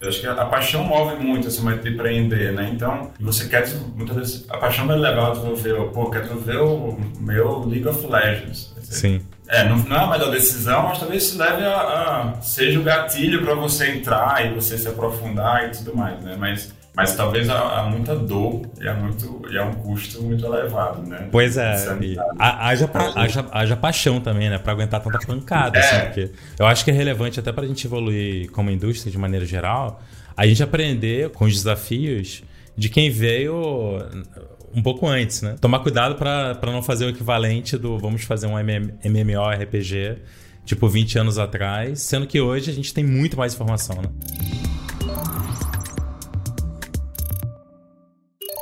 Eu acho que a, paixão move muito esse momento de empreender, né? Então, você quer, muitas vezes, a paixão vai levar a desenvolver, pô, quer desenvolver o meu League of Legends. Sim. É, não, não é a melhor decisão, mas talvez isso leve a, a seja o gatilho para você entrar e você se aprofundar e tudo mais, né? Mas mas talvez há, há, muita dor e há, muito, e há um custo muito elevado, né? Pois é, haja, haja, haja paixão também, né? Para aguentar tanta pancada, assim, é. assim, porque eu acho que é relevante até para a gente evoluir como indústria de maneira geral, a gente aprender com os desafios de quem veio um pouco antes, né? Tomar cuidado para não fazer o equivalente do vamos fazer um MMORPG tipo 20 anos atrás, sendo que hoje a gente tem muito mais informação, né?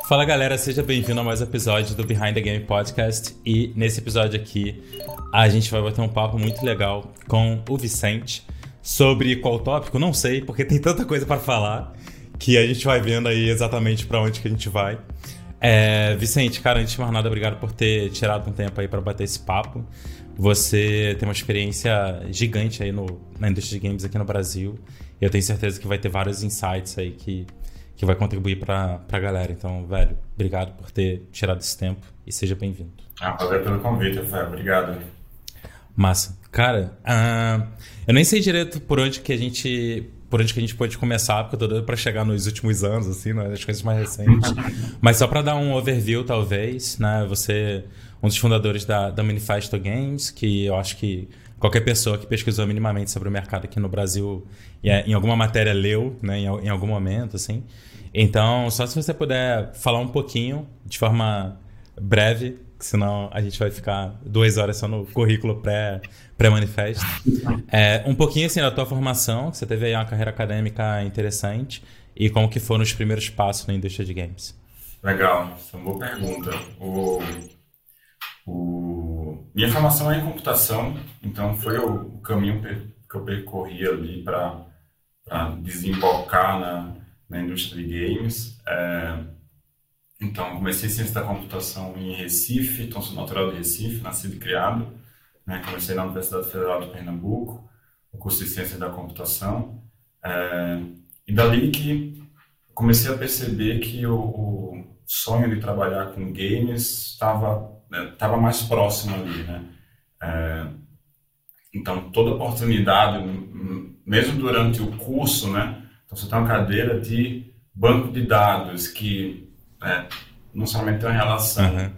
Fala galera, seja bem-vindo a mais um episódio do Behind the Game Podcast. E nesse episódio aqui a gente vai bater um papo muito legal com o Vicente sobre qual tópico, não sei, porque tem tanta coisa para falar que a gente vai vendo aí exatamente para onde que a gente vai. É, Vicente, cara, antes de mais nada, obrigado por ter tirado um tempo aí para bater esse papo. Você tem uma experiência gigante aí no, na indústria de games aqui no Brasil. Eu tenho certeza que vai ter vários insights aí que que vai contribuir para a galera. Então, velho, obrigado por ter tirado esse tempo e seja bem-vindo. Ah, valeu pelo convite, Rafael. Obrigado. Massa. Cara, uh, eu nem sei direito por onde que a gente por onde que a gente pode começar, porque eu tô doido pra chegar nos últimos anos, assim, né? As coisas mais recentes. Mas só para dar um overview, talvez, né? Você um dos fundadores da, da Manifesto Games, que eu acho que qualquer pessoa que pesquisou minimamente sobre o mercado aqui no Brasil em alguma matéria leu, né, em, algum momento, assim. Então, só se você puder falar um pouquinho, de forma breve, senão a gente vai ficar duas horas só no currículo pré, pré-manifesto. É, um pouquinho, assim, da tua formação, que você teve aí uma carreira acadêmica interessante, e como que foram os primeiros passos na indústria de games. Legal, é uma boa pergunta. O, o... Minha formação é em computação, então foi o caminho que eu percorri ali para desembocar na na indústria de games. É, então, comecei ciência da computação em Recife, então sou natural de Recife, nascido e criado. Né? Comecei na Universidade Federal de Pernambuco, o curso de ciência da computação. É, e dali que comecei a perceber que o, o sonho de trabalhar com games estava estava né, mais próximo ali, né? É, então toda oportunidade, mesmo durante o curso, né? Então, você tem uma cadeira de banco de dados que né, não somente tem uma relação, uhum.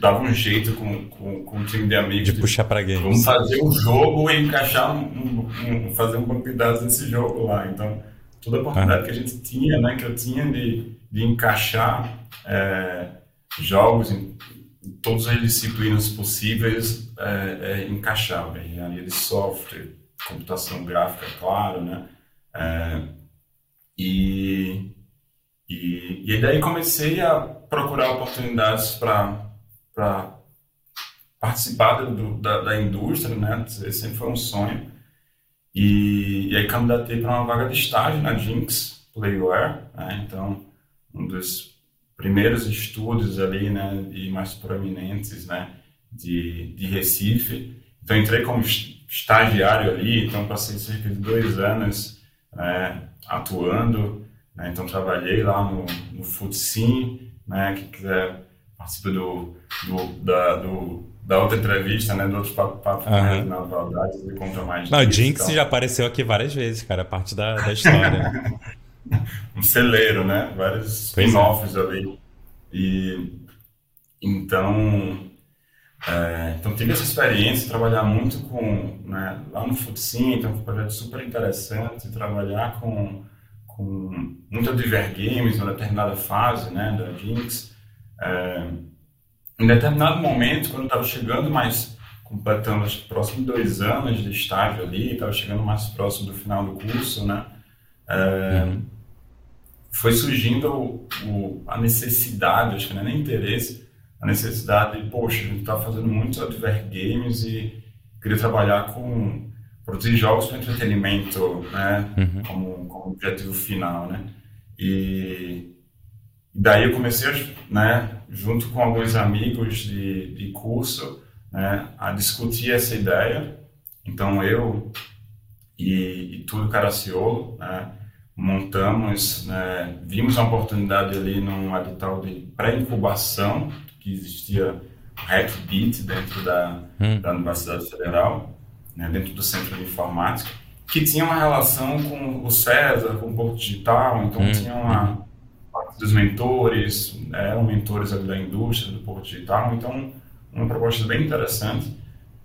dava um jeito com, com, com um time de amigos. De, de puxar para games. Vamos fazer um jogo e encaixar, um, um, fazer um banco de dados nesse jogo lá. Então, toda a oportunidade uhum. que a gente tinha, né, que eu tinha de, de encaixar é, jogos todas as disciplinas possíveis, é, é, encaixava. Engenharia de software, computação gráfica, claro, né? É, e, e, e daí comecei a procurar oportunidades para participar do, da, da, indústria, né? Esse sempre foi um sonho. E, e aí candidatei para uma vaga de estágio na Jinx Playware, né? Então, um dos primeiros estúdios ali, né, e mais proeminentes, né, de, de Recife. Então, entrei como estagiário ali, então passei cerca de dois anos né, atuando. Né, então, trabalhei lá no, no Futsim, né, quem quiser participar do, do, da, do, da outra entrevista, né, do outro papo, papo uhum. na verdade, você conta mais Não, Jinx então. já apareceu aqui várias vezes, cara, parte da, da história. um celeiro, né, vários é. spin-offs é. ali. E, então, é, então tive essa experiência trabalhar muito com, né, lá no Futsim, então foi um projeto super interessante, trabalhar com, com muito Diver Games, uma determinada fase né, da Jinx. É, em determinado momento, quando estava chegando mais, completando acho que próximo de dois anos de estágio ali, estava chegando mais próximo do final do curso, né, é, uhum. foi surgindo o, o, a necessidade, acho que não é nem interesse, a necessidade de, poxa, a gente está fazendo muitos adver games e queria trabalhar com produzir jogos para entretenimento, né, uhum. como, como objetivo final, né, e daí eu comecei, né, junto com alguns amigos de, de curso, né, a discutir essa ideia. Então eu e, e Túlio Caraciolo, né, montamos, né, vimos a oportunidade ali num edital de pré-incubação que existia HackBeat dentro da, hum. da Universidade Federal, né, dentro do Centro de Informática, que tinha uma relação com o César, com o Porto Digital, então hum. tinha uma dos mentores, eram mentores da indústria do Porto Digital, então uma proposta bem interessante,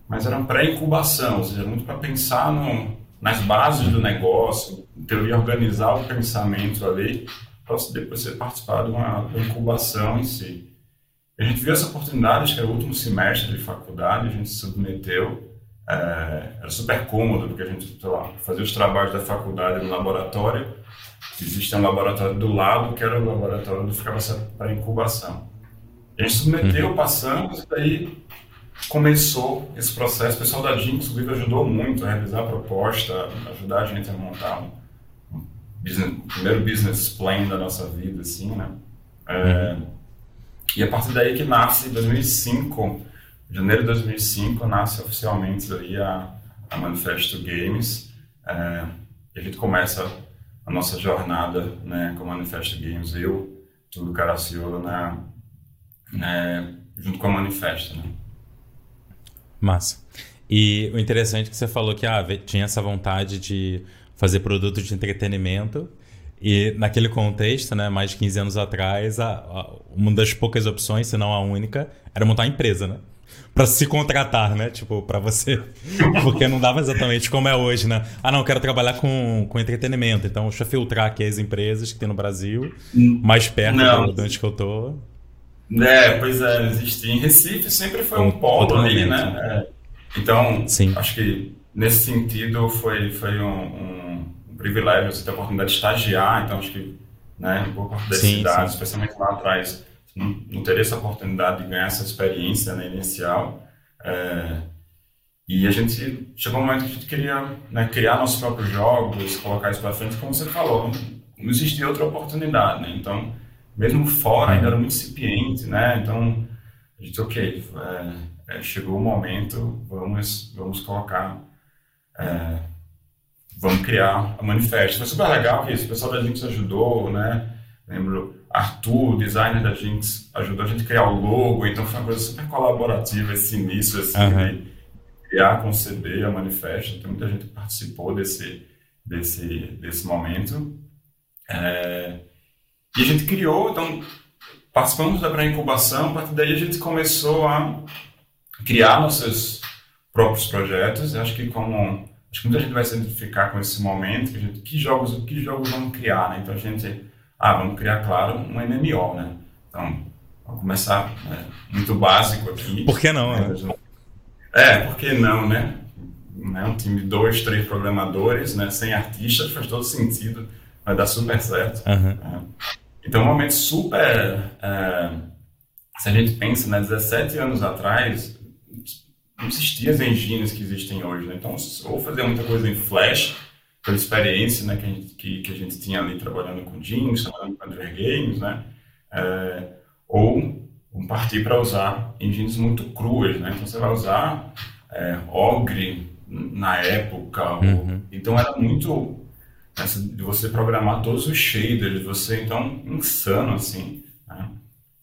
mas era pré-incubação, ou seja, muito para pensar no, nas bases do negócio, teoria organizar o pensamento ali, para depois você participar de uma, de uma incubação em si. A gente viu essa oportunidade, acho que era o último semestre de faculdade, a gente se submeteu, é, era super cômodo, porque a gente lá, fazia os trabalhos da faculdade no laboratório, existe um laboratório do lado, que era o laboratório onde ficava para incubação. A gente submeteu, uhum. passamos, e daí começou esse processo. O pessoal da Jinx, inclusive, ajudou muito a revisar a proposta, ajudar a gente a montar um, o primeiro business plan da nossa vida, assim, né? É. E a partir daí que nasce, em 2005, janeiro de 2005, nasce oficialmente a, a Manifesto Games. É, a gente começa a nossa jornada né, com a Manifesto Games, eu, tudo Caraciolo, né, né, junto com a Manifesto. Né? Massa. E o interessante é que você falou que ah, tinha essa vontade de fazer produto de entretenimento e naquele contexto, né, mais de 15 anos atrás, a, a, uma das poucas opções, se não a única, era montar uma empresa, né? Pra se contratar, né? Tipo, pra você. Porque não dava exatamente como é hoje, né? Ah, não, quero trabalhar com, com entretenimento. Então, deixa eu filtrar aqui as empresas que tem no Brasil, mais perto não. de onde que eu tô. É, pois é, existia. Em Recife sempre foi um, um polo ali, né? É. Então, Sim. acho que nesse sentido foi, foi um, um, privilégio você ter a oportunidade de estagiar. Então, acho que, né, um pouco da cidade, especialmente lá atrás, não, não, teria essa oportunidade de ganhar essa experiência né, inicial. É, e a gente chegou um momento que a gente queria né, criar nossos próprios jogos, colocar isso para frente, como você falou, não existia outra oportunidade, né? Então, mesmo fora ainda era muito incipiente, né? Então, a gente, ok, é, é, chegou o momento, vamos, vamos colocar, é, vamos criar a manifesto. Foi super legal que esse pessoal da Jinx ajudou, né? Lembro, Arthur, designer da Jinx, ajudou a gente a criar o logo, então foi uma coisa super colaborativa esse início, assim, uhum. de criar, conceber a manifesto. Tem muita gente participou desse, desse, desse momento. É, e a gente criou, então, participamos da pré-incubação, a partir daí a gente começou a criar nossos próprios projetos. Eu acho que como acho que muita gente vai se identificar com esse momento, que, gente, que jogos, que jogos vamos criar, né? Então a gente, ah, vamos criar, claro, um MMO, né? Então, vamos começar né? muito básico aqui. Por que não, né? É, por que não, né? né? Um time de dois, três programadores, né? Sem artistas, faz todo sentido, vai dar super certo. Uhum. Então, um momento super. É, se a gente pensa, né, 17 anos atrás, não existiam as engines que existem hoje. Né? Então, ou fazer muita coisa em Flash, pela experiência né, que, a gente, que, que a gente tinha ali trabalhando com Jinx, trabalhando com Android Games, né? É, ou partir para usar engines muito cruas. Né? Então, você vai usar é, Ogre na época. Uhum. Ou, então, era muito de você programar todos os shaders, você então insano assim. Né?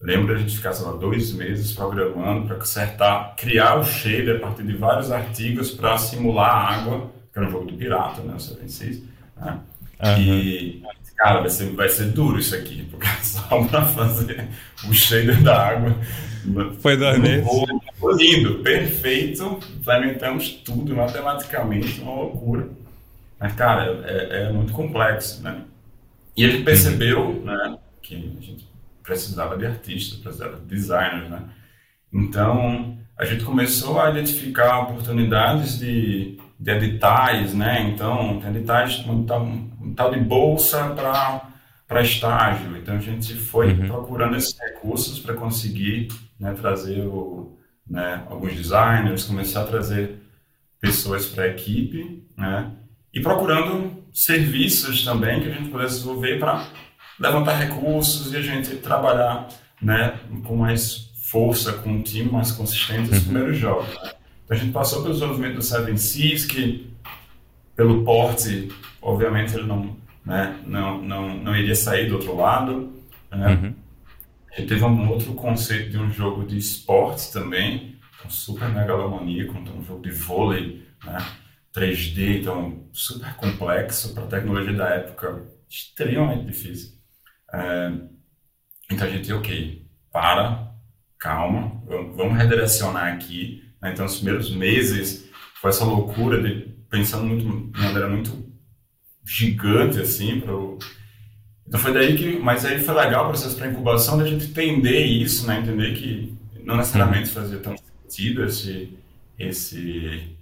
Lembra a gente ficar sei lá, dois meses programando para acertar, criar o shader a partir de vários artigos para simular a água, que era um jogo do pirata, né? O 76. Né? Uhum. E, cara, vai ser, vai ser duro isso aqui, porque é só para fazer o shader da água. Foi dois meses. Lindo, perfeito, implementamos tudo matematicamente, uma loucura. Mas, cara, é, é muito complexo, né? E ele percebeu, né, que a gente precisava de artistas, precisava de designers, né? Então, a gente começou a identificar oportunidades de, de editais, né? Então, tem editais, um tal, um tal de bolsa para estágio. Então, a gente foi uhum. procurando esses recursos para conseguir né, trazer o, né, alguns designers, começar a trazer pessoas para a equipe, né? E procurando serviços também que a gente pudesse desenvolver para levantar recursos e a gente trabalhar né, com mais força, com um time mais consistente nos uhum. primeiros jogos. Então a gente passou pelo desenvolvimento do Seven Seas, que pelo porte, obviamente ele não, né, não, não, não iria sair do outro lado. Né? Uhum. A gente teve um outro conceito de um jogo de esportes também, um super megalomaníaco, então um jogo de vôlei, né? 3D, então super complexo para a tecnologia da época, extremamente difícil. É, então a gente, ok, para, calma, vamos redirecionar aqui. Né? Então, os primeiros meses foi essa loucura de pensando muito, de maneira muito gigante, assim, para Então foi daí que, mas aí foi legal o processo para incubação da gente entender isso, né? Entender que não necessariamente uhum. fazia tanto sentido esse, esse,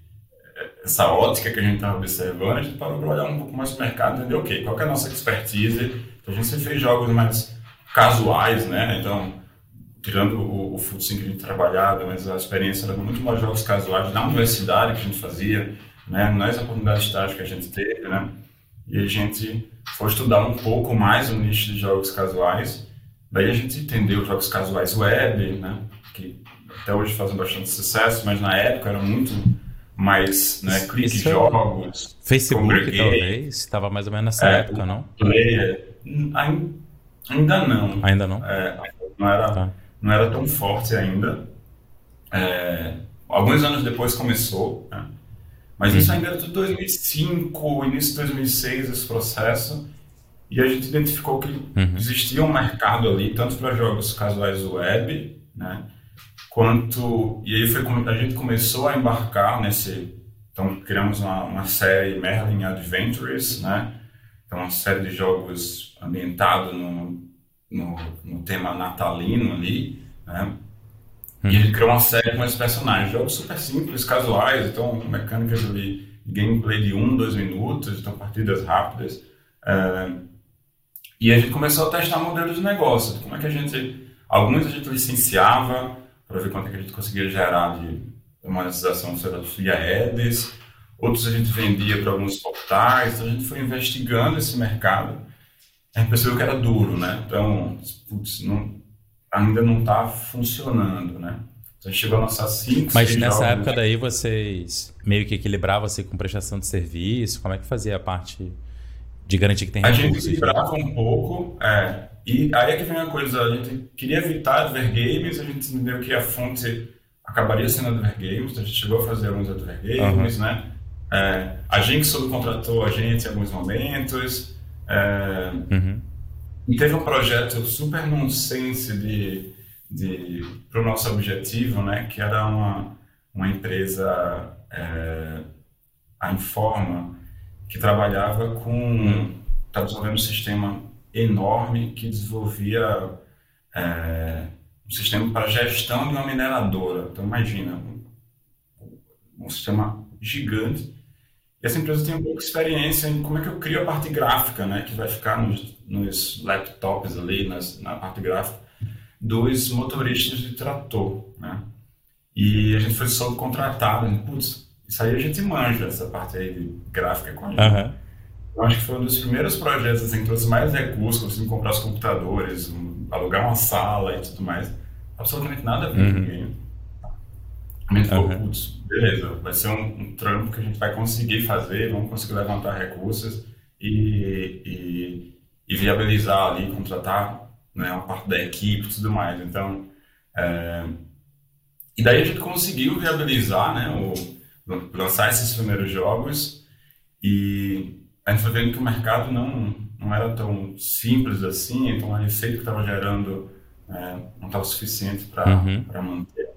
essa ótica que a gente estava observando, a gente parou para olhar um pouco mais o mercado, entender, ok, qual é a nossa expertise? Então, a gente sempre fez jogos mais casuais, né? Então, tirando o, o que a gente trabalhava, mas a experiência era muito mais jogos casuais na universidade que a gente fazia, né? Nas oportunidades de estágio que a gente teve, né? E a gente foi estudar um pouco mais o nicho de jogos casuais. Daí a gente entendeu os jogos casuais web, né? Que até hoje fazem bastante sucesso, mas na época era muito mais, né? Clique Isso jogos, Facebook talvez, estava mais ou menos nessa é, época, não? Player, ainda não. Ainda não. É, não era, tá. não era tão forte ainda. É, alguns anos depois começou, né? mas isso uhum. ainda era de 2005, início de 2006, esse processo. E a gente identificou que uhum. existia um mercado ali, tanto para jogos casuais web, né? Quanto. E aí foi a gente começou a embarcar nesse. Então, criamos uma, uma série Merlin Adventures, né? Então, uma série de jogos ambientado no, no, no tema natalino ali, né? Hum. E ele criou uma série com esses personagens, jogos super simples, casuais, então mecânicas ali, gameplay de um, dois minutos, então partidas rápidas. É, e a gente começou a testar modelos de negócio, como é que a gente, alguns a gente licenciava para ver quanto é que a gente conseguia gerar de monetização via ads, outros a gente vendia para alguns portais, então a gente foi investigando esse mercado a gente percebeu que era duro, né? Então, putz, não, ainda não está funcionando, né? Então, a gente chegou a lançar cinco, Mas nessa jogos, época daí vocês meio que equilibravam assim com prestação de serviço? Como é que fazia a parte de garantir que tem recursos? A gente equilibrava um pouco, é, e aí é que vem a coisa, a gente queria evitar advergames, a gente entendeu que a fonte acabaria sendo advergames, então a gente chegou a fazer alguns advergames, uhum. né? É, a gente subcontratou a gente em alguns momentos, é, uhum. E teve um projeto super nonsense de, de, para o nosso objetivo, né, que era uma, uma empresa, é, a Informa, que trabalhava com. Estava desenvolvendo um sistema enorme que desenvolvia é, um sistema para gestão de uma mineradora. Então, imagina, um, um sistema gigante e essa empresa tem um pouco de experiência em como é que eu crio a parte gráfica, né, que vai ficar nos, nos laptops ali, nas, na parte gráfica, dos motoristas de trator, né. E a gente foi subcontratado, putz, isso aí a gente manja, essa parte aí gráfica com a gente. Uhum. Eu acho que foi um dos primeiros projetos assim, que trouxe mais recursos, assim, comprar os computadores, alugar uma sala e tudo mais. Absolutamente nada a ver uhum. com ninguém. A gente falou, uhum. putz, beleza, vai ser um, um, trampo que a gente vai conseguir fazer, vamos conseguir levantar recursos e, e, e viabilizar ali, contratar né, uma parte da equipe e tudo mais. Então, é, e daí a gente conseguiu viabilizar, né, o, lançar esses primeiros jogos e a gente foi vendo que o mercado não, não era tão simples assim, então a receita que estava gerando é, não estava suficiente para uhum. manter.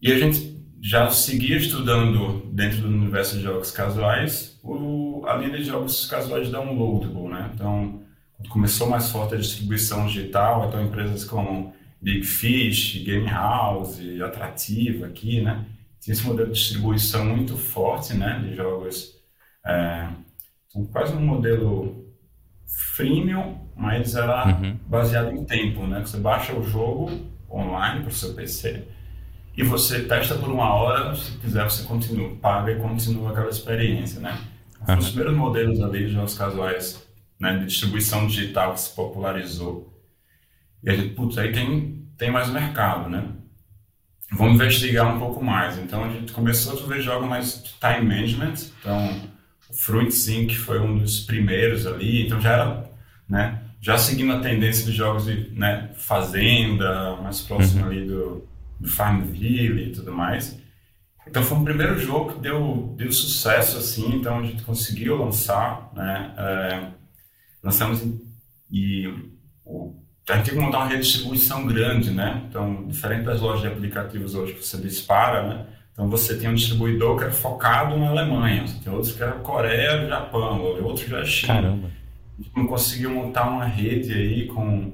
E a gente já seguia estudando dentro do universo de jogos casuais o, a linha de jogos casuais downloadable, né? Então, começou mais forte a distribuição digital, então empresas como Big Fish, Game House, Atrativa aqui, né? Tinha esse modelo de distribuição muito forte, né? De jogos, é, então, quase um modelo freemium, mas era uhum. baseado em tempo, né? Você baixa o jogo online para o seu PC e você testa por uma hora, se quiser você continua, paga e continua aquela experiência, né? Uhum. Os primeiros modelos ali de jogos casuais, né, de distribuição digital que se popularizou. E a gente, putz, aí tem, tem mais mercado, né? Vamos investigar um pouco mais. Então a gente começou a ver jogos mais time management, então Fruit Sync foi um dos primeiros ali, então já era, né, já seguindo a tendência de jogos de né, fazenda, mais próximo uhum. ali do, do Farmville e tudo mais. Então foi um primeiro jogo que deu, deu sucesso assim, então a gente conseguiu lançar, né, é, lançamos e o, a gente tem que montar uma redistribuição grande, né, então diferente das lojas de aplicativos hoje que você dispara, né, então você tem um distribuidor que é focado na Alemanha, você tem outros que é Coreia, Japão, outro já é China. Caramba a gente conseguiu montar uma rede aí com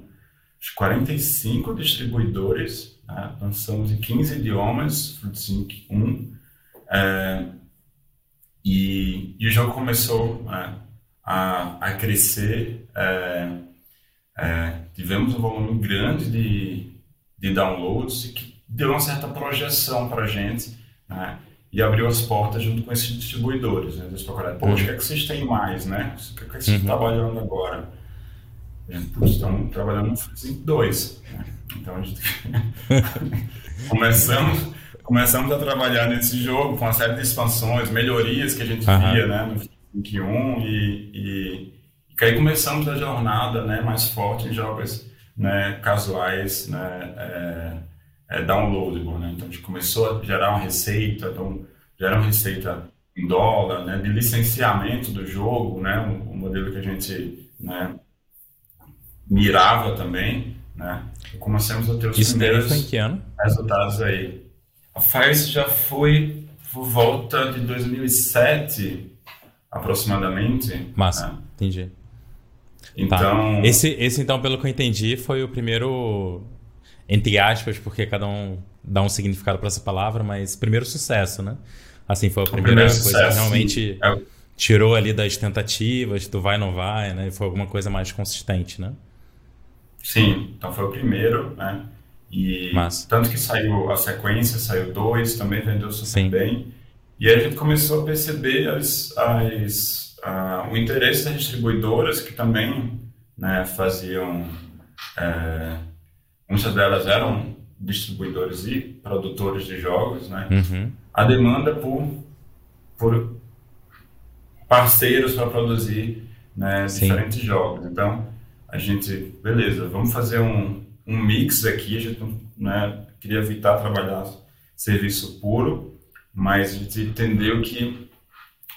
45 distribuidores, né? lançamos em 15 idiomas, FruitSync 1, é, e, e, o jogo começou né, a, a crescer, é, é, tivemos um volume grande de, de downloads que deu uma certa projeção para a gente, né? e abriu as portas junto com esses distribuidores. Né? Eles procuraram, pô, o que é que vocês têm mais, né? O que é que vocês uhum. estão trabalhando agora? Gente, estamos trabalhando no 2. Né? Então, a gente começamos, começamos a trabalhar nesse jogo com uma série de expansões, melhorias que a gente uhum. via né, no FreeSync 1 e, e, e aí começamos a jornada né, mais forte em jogos né, casuais, né, é, é, downloadable, né? Então a gente começou a gerar uma receita, então gerar uma receita em dólar, né? De licenciamento do jogo, né? Um, um modelo que a gente, né? Mirava também, né? E começamos a ter os Isso primeiros foi em que ano? resultados aí. A Fire já foi por volta de 2007, aproximadamente. Massa, né? entendi. Então, tá. esse, esse então, pelo que eu entendi, foi o primeiro entre aspas, porque cada um dá um significado para essa palavra, mas primeiro sucesso, né? Assim, foi a primeira coisa sucesso, que realmente é. tirou ali das tentativas, do vai não vai, né? Foi alguma coisa mais consistente, né? Sim, então foi o primeiro, né? E Mas... tanto que saiu a sequência, saiu dois, também vendeu super Sim. bem. E aí a gente começou a perceber as, as, uh, o interesse das distribuidoras que também né, faziam é, muitas delas eram distribuidores e produtores de jogos, né? Uhum. A demanda por, por parceiros para produzir né, diferentes jogos. Então, a gente, beleza, vamos fazer um, um mix aqui. A gente né, queria evitar trabalhar serviço puro, mas a gente entendeu que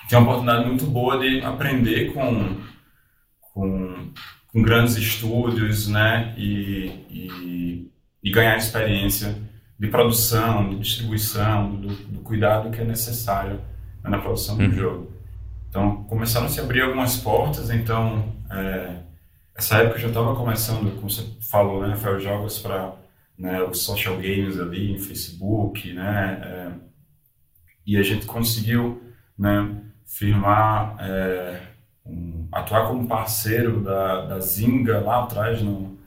tinha uma oportunidade muito boa de aprender com, com com grandes estúdios, né, e, e, e, ganhar experiência de produção, de distribuição, do, do cuidado que é necessário né, na produção uhum. do jogo. Então, começaram a se abrir algumas portas, então, é, essa época já estava começando, como você falou, né, Rafael, jogos para né, os social games ali, em Facebook, né, é, e a gente conseguiu, né, firmar é, um, atuar como parceiro da, da Zinga lá atrás, no,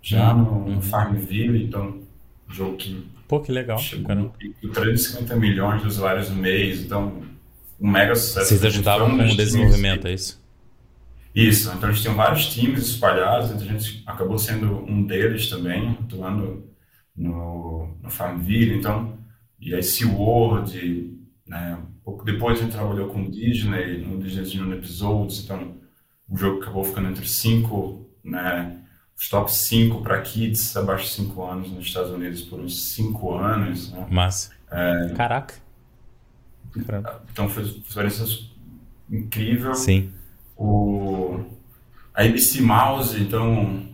já uhum. no, no uhum. Farmville, então, um jogo que. Pô, que legal. Chegou no pico 350 milhões de usuários no mês, então, um mega sucesso. Vocês ajudavam com o desenvolvimento, é isso? Isso, então a gente tinha vários times espalhados, então a gente acabou sendo um deles também, atuando no, no Farmville, então, e aí SeaWorld, né, pouco depois a gente trabalhou com Disney, no Disney Junior Episodes, então o jogo acabou ficando entre cinco, né, os top 5 para kids abaixo de 5 anos nos Estados Unidos por uns 5 anos. Né? Massa. É, Caraca. Então foi uma experiência incrível. Sim. O, a ABC Mouse, então,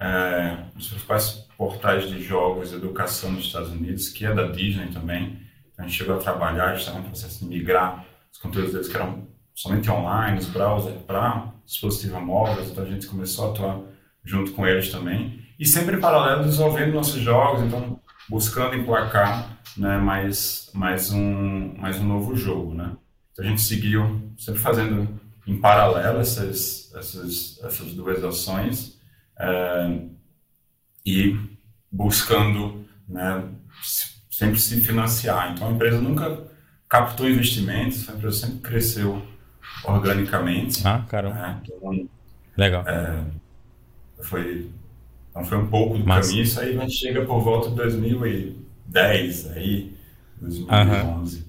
é, um dos principais portais de jogos e educação nos Estados Unidos, que é da Disney também. A gente chegou a trabalhar, a gente estava no processo de migrar os conteúdos deles que eram somente online, os browsers, para dispositivos móveis, então a gente começou a atuar junto com eles também. E sempre em paralelo desenvolvendo nossos jogos, então buscando emplacar né, mais, mais, um, mais um novo jogo. Né? Então a gente seguiu sempre fazendo em paralelo essas, essas, essas duas ações é, e buscando né, sempre se financiar. Então a empresa nunca captou investimentos, a empresa sempre cresceu organicamente. Ah, caramba. Né? Então, Legal. É, foi, então foi um pouco do Mas... caminho, isso aí a gente chega por volta de 2010, aí, 2011. Uhum.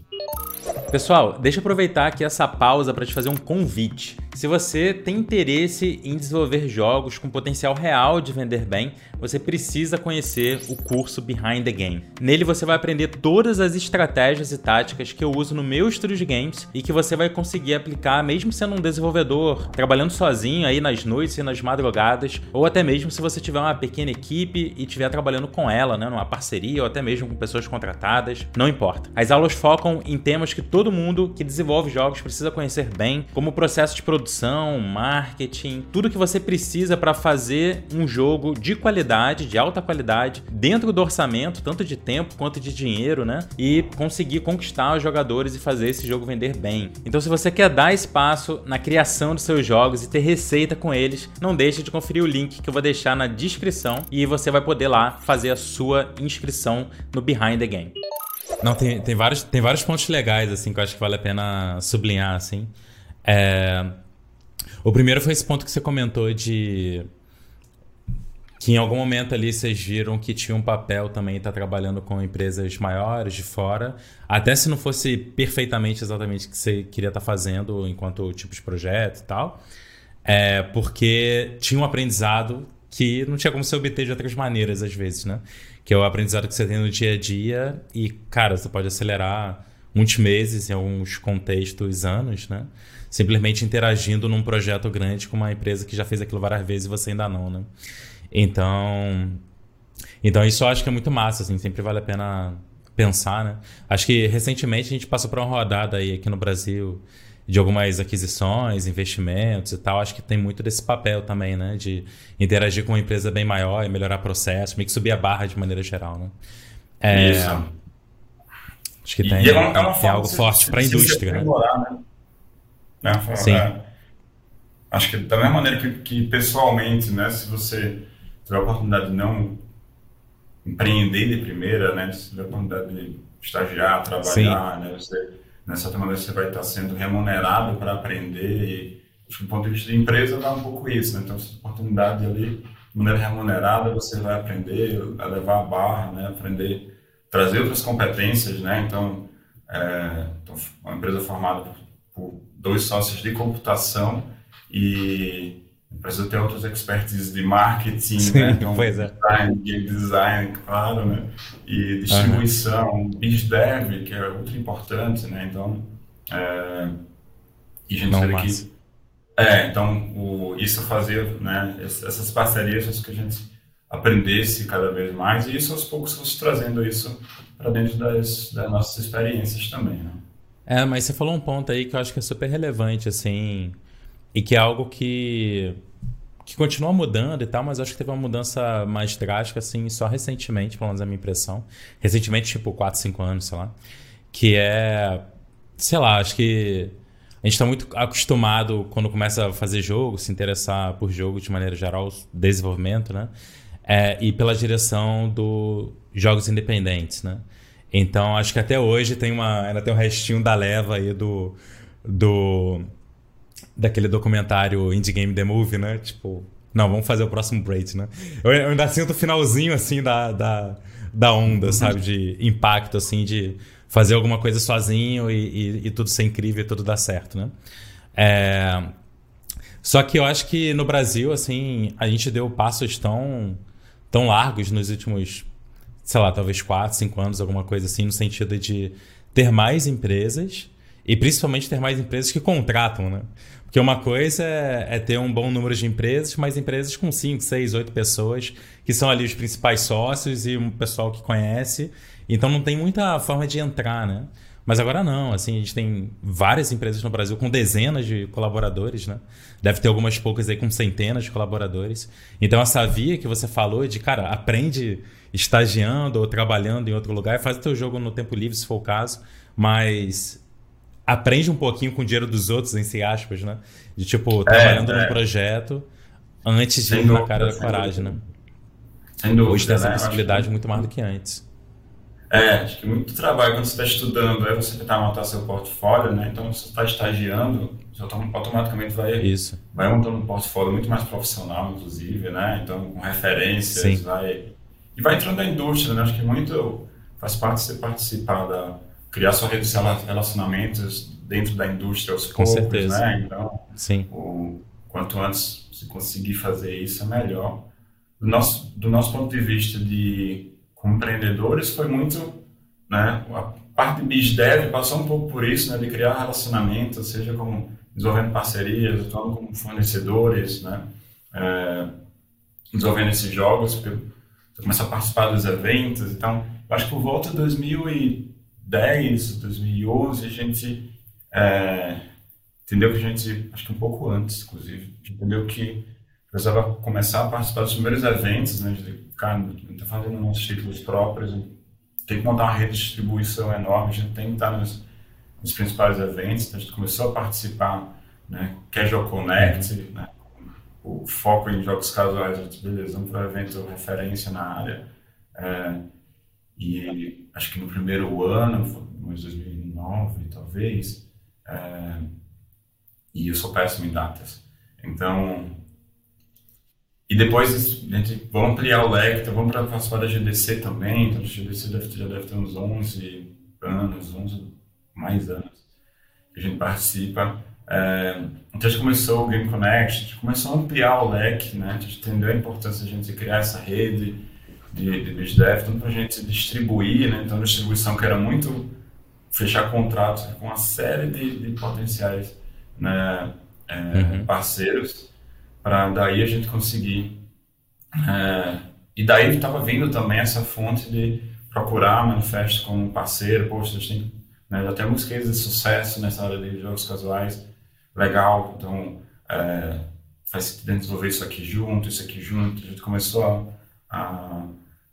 Pessoal, deixa eu aproveitar aqui essa pausa para te fazer um convite. Se você tem interesse em desenvolver jogos com potencial real de vender bem, você precisa conhecer o curso Behind the Game. Nele você vai aprender todas as estratégias e táticas que eu uso no meu estúdio de games e que você vai conseguir aplicar mesmo sendo um desenvolvedor, trabalhando sozinho aí nas noites e nas madrugadas, ou até mesmo se você tiver uma pequena equipe e estiver trabalhando com ela, né, numa parceria ou até mesmo com pessoas contratadas, não importa. As aulas focam em temas que todo mundo que desenvolve jogos precisa conhecer bem, como o processo de produção, marketing, tudo que você precisa para fazer um jogo de qualidade, de alta qualidade, dentro do orçamento, tanto de tempo quanto de dinheiro, né? E conseguir conquistar os jogadores e fazer esse jogo vender bem. Então, se você quer dar espaço na criação dos seus jogos e ter receita com eles, não deixe de conferir o link que eu vou deixar na descrição e você vai poder lá fazer a sua inscrição no Behind the Game. Não, tem, tem, vários, tem vários pontos legais, assim, que eu acho que vale a pena sublinhar, assim. É... O primeiro foi esse ponto que você comentou de... Que em algum momento ali vocês viram que tinha um papel também estar tá trabalhando com empresas maiores de fora, até se não fosse perfeitamente exatamente o que você queria estar tá fazendo enquanto tipo de projeto e tal, é porque tinha um aprendizado que não tinha como se obter de outras maneiras às vezes, né? que é o aprendizado que você tem no dia a dia e, cara, você pode acelerar muitos meses, em alguns contextos, anos, né? Simplesmente interagindo num projeto grande com uma empresa que já fez aquilo várias vezes e você ainda não, né? Então, então isso eu acho que é muito massa, assim, sempre vale a pena pensar, né? Acho que recentemente a gente passou por uma rodada aí aqui no Brasil de algumas aquisições, investimentos e tal, acho que tem muito desse papel também, né? De interagir com uma empresa bem maior e melhorar processo, meio que subir a barra de maneira geral, né? É, Isso. Acho que tem, e é, uma, é, uma tem algo forte para a indústria, né? né? Né? Sim. É, acho que da mesma maneira que, que pessoalmente, né? Se você tiver a oportunidade de não empreender de primeira, né? Se tiver a oportunidade de estagiar, trabalhar, Sim. né? Você nessa maneira você vai estar sendo remunerado para aprender e acho que do ponto de vista de empresa dá um pouco isso, né? Então, essa oportunidade ali, de maneira remunerada, você vai aprender a levar a barra, né? Aprender, trazer outras competências, né? Então, é, então uma empresa formada por dois sócios de computação e precisa ter outras expertises de marketing, Sim, né? então, pois é. design, game design, claro, né? E distribuição, uhum. dev, que é muito importante, né? Então, é, e a gente Não que é, então o, isso fazia, né? Essas parcerias, faz que a gente aprendesse cada vez mais e isso aos poucos fosse trazendo isso para dentro das, das nossas experiências também, né? É, mas você falou um ponto aí que eu acho que é super relevante, assim, e que é algo que que continua mudando e tal, mas acho que teve uma mudança mais drástica, assim, só recentemente, pelo menos a minha impressão. Recentemente, tipo, 4, 5 anos, sei lá. Que é. Sei lá, acho que. A gente está muito acostumado, quando começa a fazer jogo, se interessar por jogo de maneira geral, desenvolvimento, né? É, e pela direção dos jogos independentes, né? Então, acho que até hoje tem uma, ainda tem um restinho da leva aí do, do daquele documentário Indie Game The Movie, né? Tipo, não, vamos fazer o próximo Braid, né? Eu, eu ainda sinto o finalzinho, assim, da, da, da onda, sabe? De impacto, assim, de fazer alguma coisa sozinho e, e, e tudo ser incrível e tudo dar certo, né? É... Só que eu acho que no Brasil, assim, a gente deu passos tão, tão largos nos últimos, sei lá, talvez 4, 5 anos, alguma coisa assim, no sentido de ter mais empresas e principalmente ter mais empresas que contratam, né? Porque uma coisa é, é, ter um bom número de empresas, mas empresas com 5, 6, 8 pessoas, que são ali os principais sócios e um pessoal que conhece. Então não tem muita forma de entrar, né? Mas agora não, assim, a gente tem várias empresas no Brasil com dezenas de colaboradores, né? Deve ter algumas poucas aí com centenas de colaboradores. Então essa via que você falou de, cara, aprende estagiando ou trabalhando em outro lugar, faz o teu jogo no tempo livre, se for o caso, mas aprende um pouquinho com o dinheiro dos outros, em aspas, né? De tipo, trabalhando é, é. num projeto antes de ir na cara da coragem, né? Sem dúvida. Hoje tem essa né? possibilidade muito mais do que antes. É, acho que muito trabalho quando você está estudando é você tentar montar seu portfólio, né? Então, você está estagiando, você automaticamente vai, Isso. vai montando um portfólio muito mais profissional, inclusive, né? Então, com referências, Sim. vai... E vai entrando na indústria, né? Acho que muito faz parte de você participar da criar sua rede de relacionamentos dentro da indústria aos poucos, Com certeza. né? Então, Sim. o quanto antes se conseguir fazer isso é melhor. Do nosso, do nosso ponto de vista de empreendedores foi muito, né? A parte de BizDev passou um pouco por isso, né? De criar relacionamentos, seja como desenvolvendo parcerias, atuando como fornecedores, né? É, desenvolvendo esses jogos, você a participar dos eventos, então acho que por volta de 2010, 2011 a gente é, entendeu que a gente, acho que um pouco antes, inclusive, entendeu que precisava começar a participar dos primeiros eventos, né? De, cara, está fazendo nossos títulos próprios, tem que montar uma rede de distribuição enorme, a gente tem que estar nos, nos principais eventos, então a gente começou a participar, né? Casual Connect, né? O foco em jogos casuais, a gente, beleza, vamos para um evento referência na área. É, e acho que no primeiro ano, em 2009 talvez, é, e eu sou péssimo em datas. Então, e depois a gente vamos ampliar o leque, então vamos para participar da GDC também, então a GDC deve, já deve ter uns 11 anos, 11 mais anos que a gente participa. É, então a gente começou o Game Connect, a gente começou a ampliar o leque, né? a gente entendeu a importância de a gente criar essa rede de, de BizDev, tanto para a gente distribuir, né? então a distribuição que era muito fechar contratos com uma série de, de potenciais né? É, uhum. parceiros, para daí a gente conseguir. É, e daí estava vindo também essa fonte de procurar manifesto como parceiro, poxa, a gente tem, né, já temos cases de sucesso nessa área de jogos casuais, legal, então é, faz sentido desenvolver isso aqui junto, isso aqui junto, a gente começou a,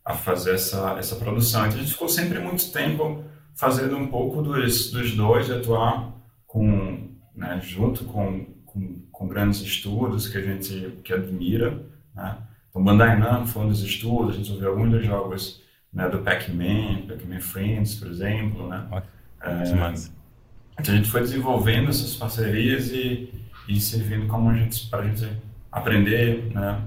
a, fazer essa, essa produção. Então a gente ficou sempre muito tempo fazendo um pouco dos, dos dois, atuar com, né, junto com com, com, grandes estudos que a gente que admira. Né? Então, Bandai Namco foi um dos estudos, a gente ouviu alguns dos jogos né, do Pac-Man, Pac-Man Friends, por exemplo. Né? É, então, a gente foi desenvolvendo essas parcerias e, e servindo como a gente, para a gente aprender, né?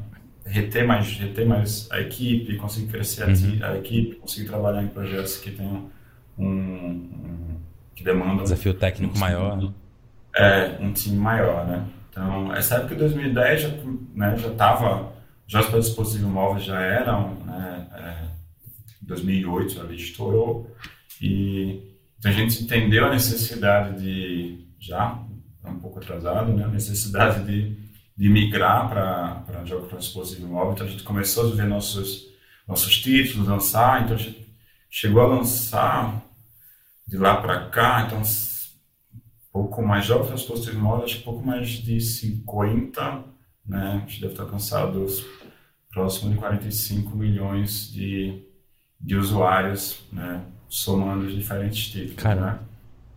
reter, mais, reter mais a equipe, conseguir crescer uhum. a, equipe, conseguir trabalhar em projetos que tenham um, um que demandam... Desafio técnico um maior. É, um time maior, né? Então, essa época de 2010 já né, já estava, já os dispositivos móveis já eram, né, é, 2008 ali estourou. E então a gente entendeu a necessidade de, já um pouco atrasado, né, a necessidade de, de migrar para jogos para dispositivo móvel, então a gente começou a ver nossos, nossos títulos, lançar, então a gente chegou a lançar de lá para cá, então pouco mais jovens dispositivos móveis, acho que pouco mais de 50, né? A gente deve ter alcançado próximo de 45 milhões de, de usuários, né? Somando os diferentes títulos, né?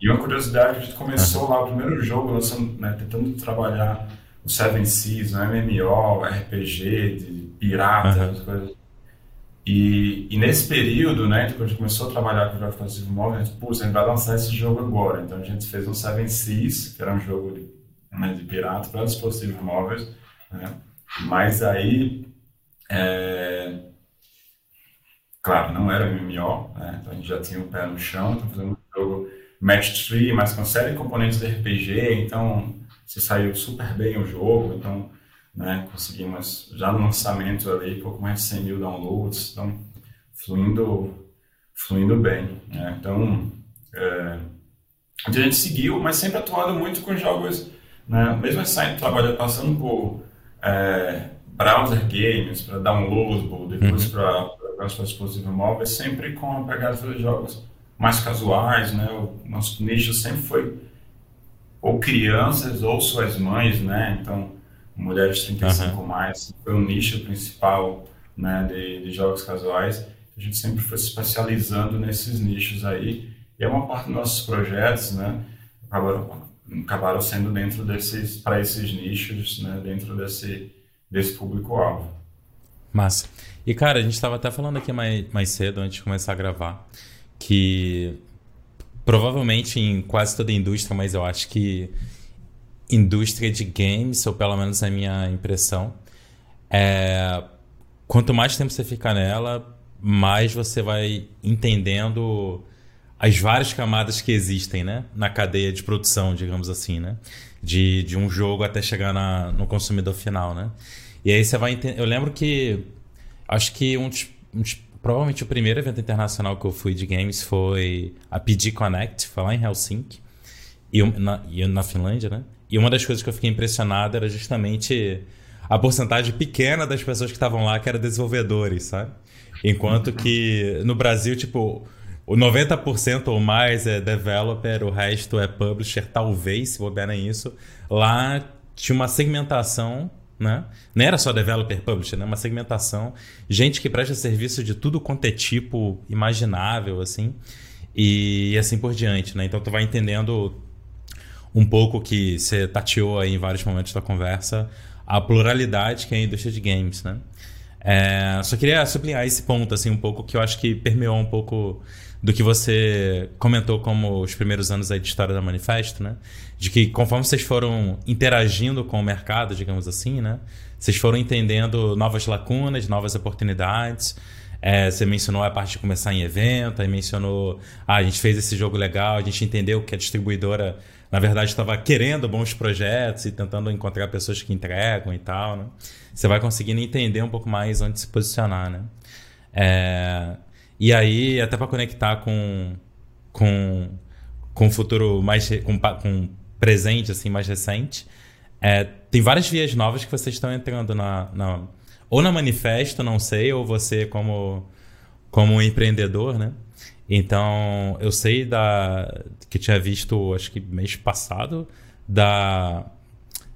E uma curiosidade, a gente começou lá o primeiro jogo, lançando, né, tentando trabalhar o Seven Seas, o MMO, RPG, de pirata, uhum. essas coisas e, e, nesse período, né, quando a gente começou a trabalhar com o jogo dispositivo móvel, a gente, pô, a gente vai lançar esse jogo agora. Então a gente fez um Seven Seas, que era um jogo de, né, de pirata para dispositivos móveis. Né? Mas aí, é... claro, não era MMO, né? então a gente já tinha o pé no chão, então fazendo um jogo Match 3, mas com série de componentes de RPG, então se saiu super bem o jogo, então né? Conseguimos já no lançamento ali pouco mais de 100 mil downloads, então fluindo, fluindo bem, né? Então é, a gente seguiu, mas sempre atuando muito com jogos, né? Mesmo saindo trabalhando, passando por é, browser games para downloadable, depois uhum. para os dispositivos móveis, sempre com a pegada de jogos mais casuais, né? O nosso nicho sempre foi ou crianças ou suas mães, né? Então mulheres 35 uhum. mais, foi o nicho principal né, de, de, jogos casuais. A gente sempre foi se especializando nesses nichos aí, e é uma parte dos nossos projetos, né, acabaram, acabaram sendo dentro desses, para esses nichos, né, dentro desse, desse público-alvo. Massa. E cara, a gente estava até falando aqui mais, mais cedo, antes de começar a gravar, que provavelmente em quase toda a indústria, mas eu acho que indústria de games, ou pelo menos a minha impressão, é, quanto mais tempo você ficar nela, mais você vai entendendo as várias camadas que existem, né? Na cadeia de produção, digamos assim, né? De, de um jogo até chegar na, no consumidor final, né? E aí você vai entender. Eu lembro que. Acho que um dos, um Provavelmente o primeiro evento internacional que eu fui de games foi a PG Connect, foi lá em Helsinki. E na, e na Finlândia, né? E uma das coisas que eu fiquei impressionado era justamente a porcentagem pequena das pessoas que estavam lá que eram desenvolvedores, sabe? Enquanto que no Brasil, tipo, o 90% ou mais é developer, o resto é publisher, talvez, se bobear nem isso. Lá tinha uma segmentação, né? Não era só developer, publisher, né? Uma segmentação. Gente que presta serviço de tudo quanto é tipo imaginável, assim. E assim por diante, né? Então tu vai entendendo um pouco que você tateou aí em vários momentos da conversa a pluralidade que é a indústria de games, né? É, só queria sublinhar esse ponto, assim, um pouco que eu acho que permeou um pouco do que você comentou como os primeiros anos aí de história da Manifesto, né? De que conforme vocês foram interagindo com o mercado, digamos assim, né? Vocês foram entendendo novas lacunas, novas oportunidades. É, você mencionou a parte de começar em evento, aí mencionou, ah, a gente fez esse jogo legal, a gente entendeu que a distribuidora, na verdade, estava querendo bons projetos e tentando encontrar pessoas que entregam e tal, né? Você vai conseguindo entender um pouco mais onde se posicionar, né? É, e aí, até para conectar com, com, com o futuro mais. com, com presente, assim, mais recente, é, tem várias vias novas que vocês estão entrando na, na. ou na manifesto, não sei, ou você como, como empreendedor, né? Então, eu sei da que tinha visto, acho que mês passado, da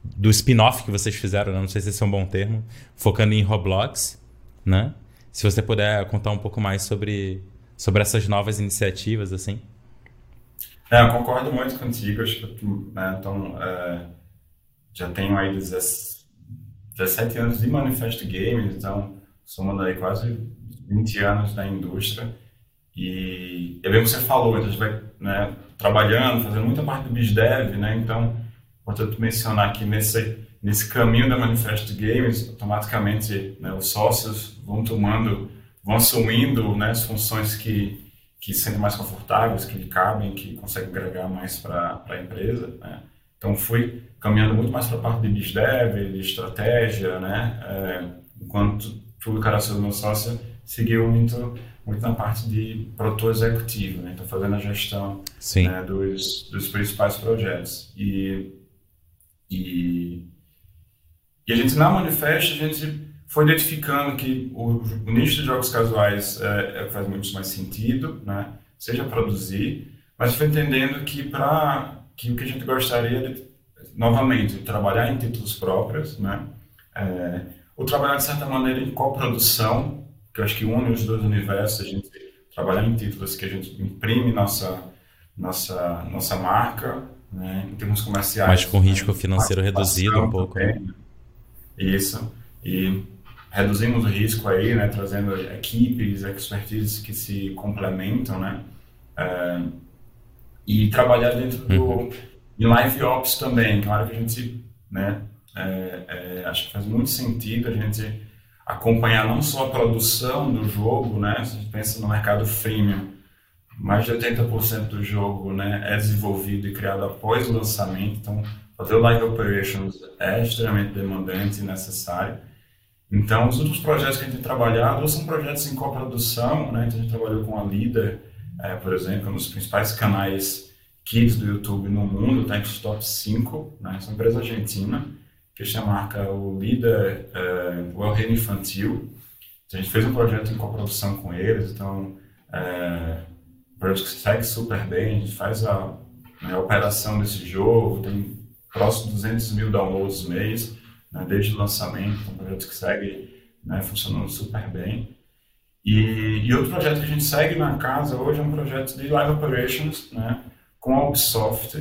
do spin-off que vocês fizeram, né? não sei se esse é um bom termo, focando em Roblox, né? Se você puder contar um pouco mais sobre, sobre essas novas iniciativas, assim. É, eu concordo muito contigo. Acho que né, então, é, já tenho aí 17 anos de Manifesto Games, então somando aí quase 20 anos na indústria. E é bem que você falou, então a gente vai né, trabalhando, fazendo muita parte do BizDev, né? Então, importante mencionar que nesse nesse caminho da Manifesto Games, automaticamente né, os sócios vão tomando, vão assumindo né, as funções que, que se sentem mais confortáveis, que lhe cabem, que conseguem agregar mais para a empresa. Né? Então, fui caminhando muito mais para a parte de BizDev, de estratégia, né? É, enquanto tudo cara sou meu sócio seguiu muito muito na parte de produtor executivo, né? Então, fazendo a gestão né, dos, dos principais projetos. E, e e a gente, na Manifest, a gente foi identificando que o, o nicho de jogos casuais é, é, faz muito mais sentido, né? seja produzir, mas foi entendendo que para que o que a gente gostaria de, novamente, trabalhar em títulos próprios, né? É, ou trabalhar de certa maneira em coprodução, que eu acho que une os dois universos, a gente trabalhar em títulos que a gente imprime nossa nossa nossa marca, né? em termos comerciais. Mas com risco financeiro reduzido um pouco. Também, né? Isso. E reduzimos o risco aí, né, trazendo equipes, expertises que se complementam, né, é, e trabalhar dentro do uhum. de live ops também, que é uma área que a gente, né, é, é, acho que faz muito sentido a gente acompanhar não só a produção do jogo, né, se a gente pensa no mercado freemium, mais de 80% do jogo, né, é desenvolvido e criado após o lançamento, então fazer live operations é extremamente demandante e necessário. Então, os outros projetos que a gente tem trabalhado são projetos em coprodução, né? Então, a gente trabalhou com a Líder, é, por exemplo, nos principais canais kids do YouTube no mundo, está entre os top 5, né? Essa empresa argentina, que se marca o Líder, é, o El Reino Infantil. A gente fez um projeto em coprodução com eles, então, é, um projeto segue super bem, a gente faz a, né, a operação desse jogo, tem próximo de 200 mil downloads mês, né, desde o lançamento, um projeto que segue né, funcionando super bem. E, e, outro projeto que a gente segue na casa hoje é um projeto de live operations né, com a Ubisoft.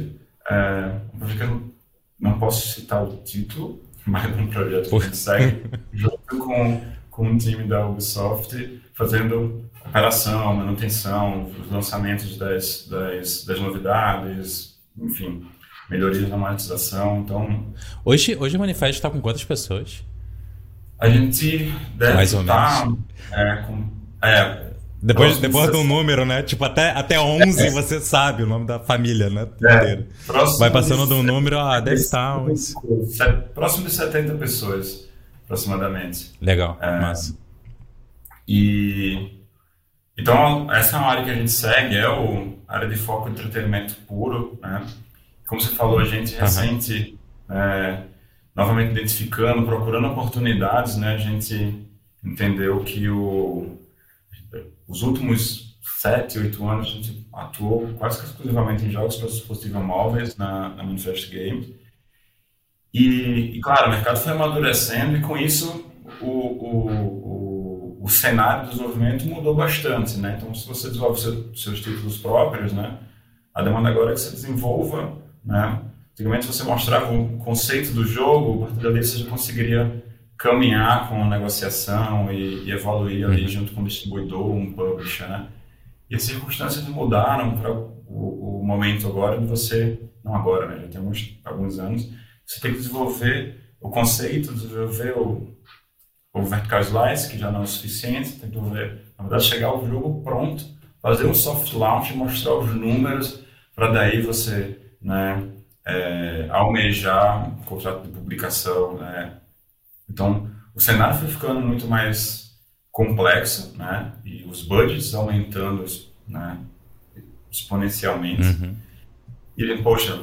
É, um projeto não posso citar o título, mas é um projeto que a gente segue junto com, com um time da Ubisoft, fazendo operação, manutenção, os lançamentos das, das, das novidades, enfim, melhorias na monetização. Então, hoje, hoje o Manifest está com quantas pessoas? A gente deve Mais estar é, com, é, Depois, depois do número, né? Tipo, até, até 11 é. você sabe o nome da família, né? É. Vai passando do número, ah, deve estar uns... Próximo de 70 pessoas, aproximadamente. Legal, é, massa. E... Então, essa é uma área que a gente segue, é o área de foco entretenimento puro, né? Como você falou, a gente recente, uhum. é, novamente identificando, procurando oportunidades, né? A gente entendeu que o os últimos sete, oito anos a gente atuou quase que exclusivamente em jogos para dispositivos móveis na, na Manifest Games. E, e, claro, o mercado foi amadurecendo e com isso o, o, o, o cenário do desenvolvimento mudou bastante, né? Então, se você desenvolve seu, seus títulos próprios, né? A demanda agora é que você desenvolva, né? Antigamente você mostrava o conceito do jogo, a partir dali você já conseguiria caminhar com a negociação e, e evoluir ali uhum. junto com o distribuidor, um publisher, né? E as circunstâncias mudaram para o, o, momento agora de você, não agora, né? Já tem alguns, alguns anos, você tem que desenvolver o conceito, desenvolver o, o vertical slice, que já não é o suficiente, tem que desenvolver, na verdade, chegar ao jogo pronto, fazer um soft launch, mostrar os números, para daí você, né, é, almejar um contrato de publicação, né, então, o cenário foi ficando muito mais complexo, né? E os budgets aumentando, né? Exponencialmente. Uhum. E ele, poxa,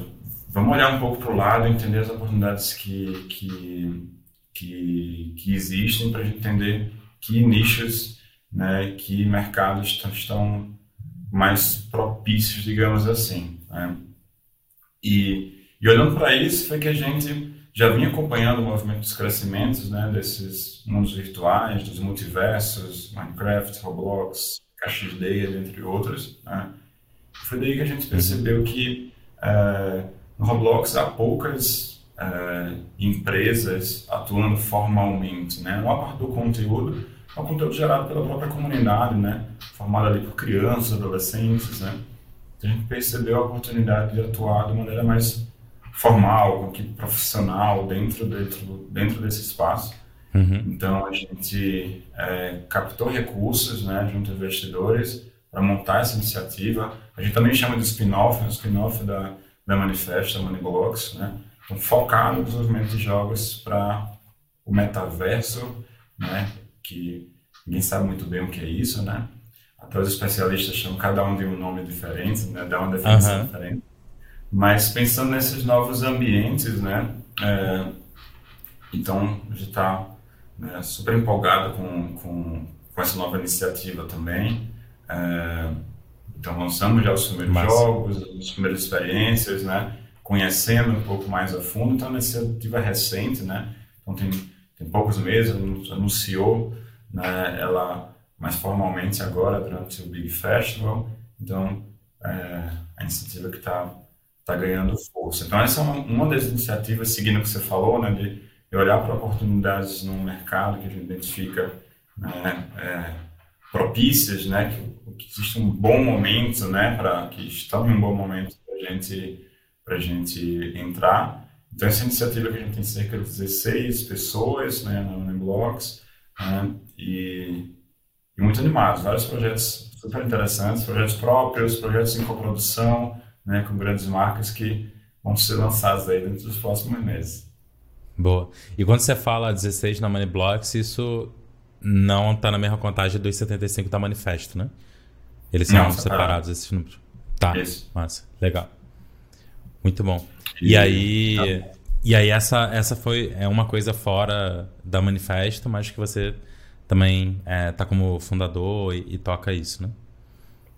vamos olhar um pouco para o lado, entender as oportunidades que, que, que, que existem para a gente entender que nichos, né? Que mercados estão mais propícios, digamos assim. Né? E, e olhando para isso, foi que a gente já vinha acompanhando o movimento dos crescimentos né, desses mundos virtuais, dos multiversos, Minecraft, Roblox, KXD, entre outros. Né? Foi daí que a gente percebeu que é, no Roblox há poucas é, empresas atuando formalmente. Né? Uma parte do conteúdo é o conteúdo gerado pela própria comunidade, né? formado ali por crianças, adolescentes. Né? Então, a gente percebeu a oportunidade de atuar de maneira mais formal, com equipe profissional dentro, dentro, dentro desse espaço. Uhum. Então, a gente é, captou recursos né, junto a investidores para montar essa iniciativa. A gente também chama de spin-off, um spin-off da, da Manifesta, da Moneyblocks, né? Então, focado no desenvolvimento de jogos para o metaverso, né? Que ninguém sabe muito bem o que é isso, né? Até os especialistas chamam cada um de um nome diferente, né? Dá uma definição uhum. diferente. Mas pensando nesses novos ambientes, né? É, então, a gente está né, super empolgado com, com, com, essa nova iniciativa também. É, então, lançamos já os primeiros Massa. jogos, as primeiras experiências, né? Conhecendo um pouco mais a fundo. Então, a iniciativa é recente, né? Então, tem, tem poucos meses, anunciou né, ela mais formalmente agora, durante o Big Festival. Então, é, a iniciativa que está está ganhando força. Então, essa é uma, uma das iniciativas, seguindo o que você falou, né, de, olhar para oportunidades no mercado que a gente identifica né, é, propícias, né, que, que existe um bom momento, né, para que estão em um bom momento para gente, a gente entrar. Então, essa iniciativa que a gente tem cerca de 16 pessoas né, na Uniblocks né, e, e muito animados, vários projetos super interessantes, projetos próprios, projetos em coprodução, né, com grandes marcas que vão ser lançadas aí dentro dos próximos meses. Boa. E quando você fala 16 na Money Blocks, isso não está na mesma contagem dos 75 da Manifesto, né? Eles são não, separados, esses números. Tá, Isso. massa. Legal. Muito bom. E, e aí... Tá. E aí essa, essa foi é uma coisa fora da Manifesto, mas que você também é, tá como fundador e, e toca isso, né?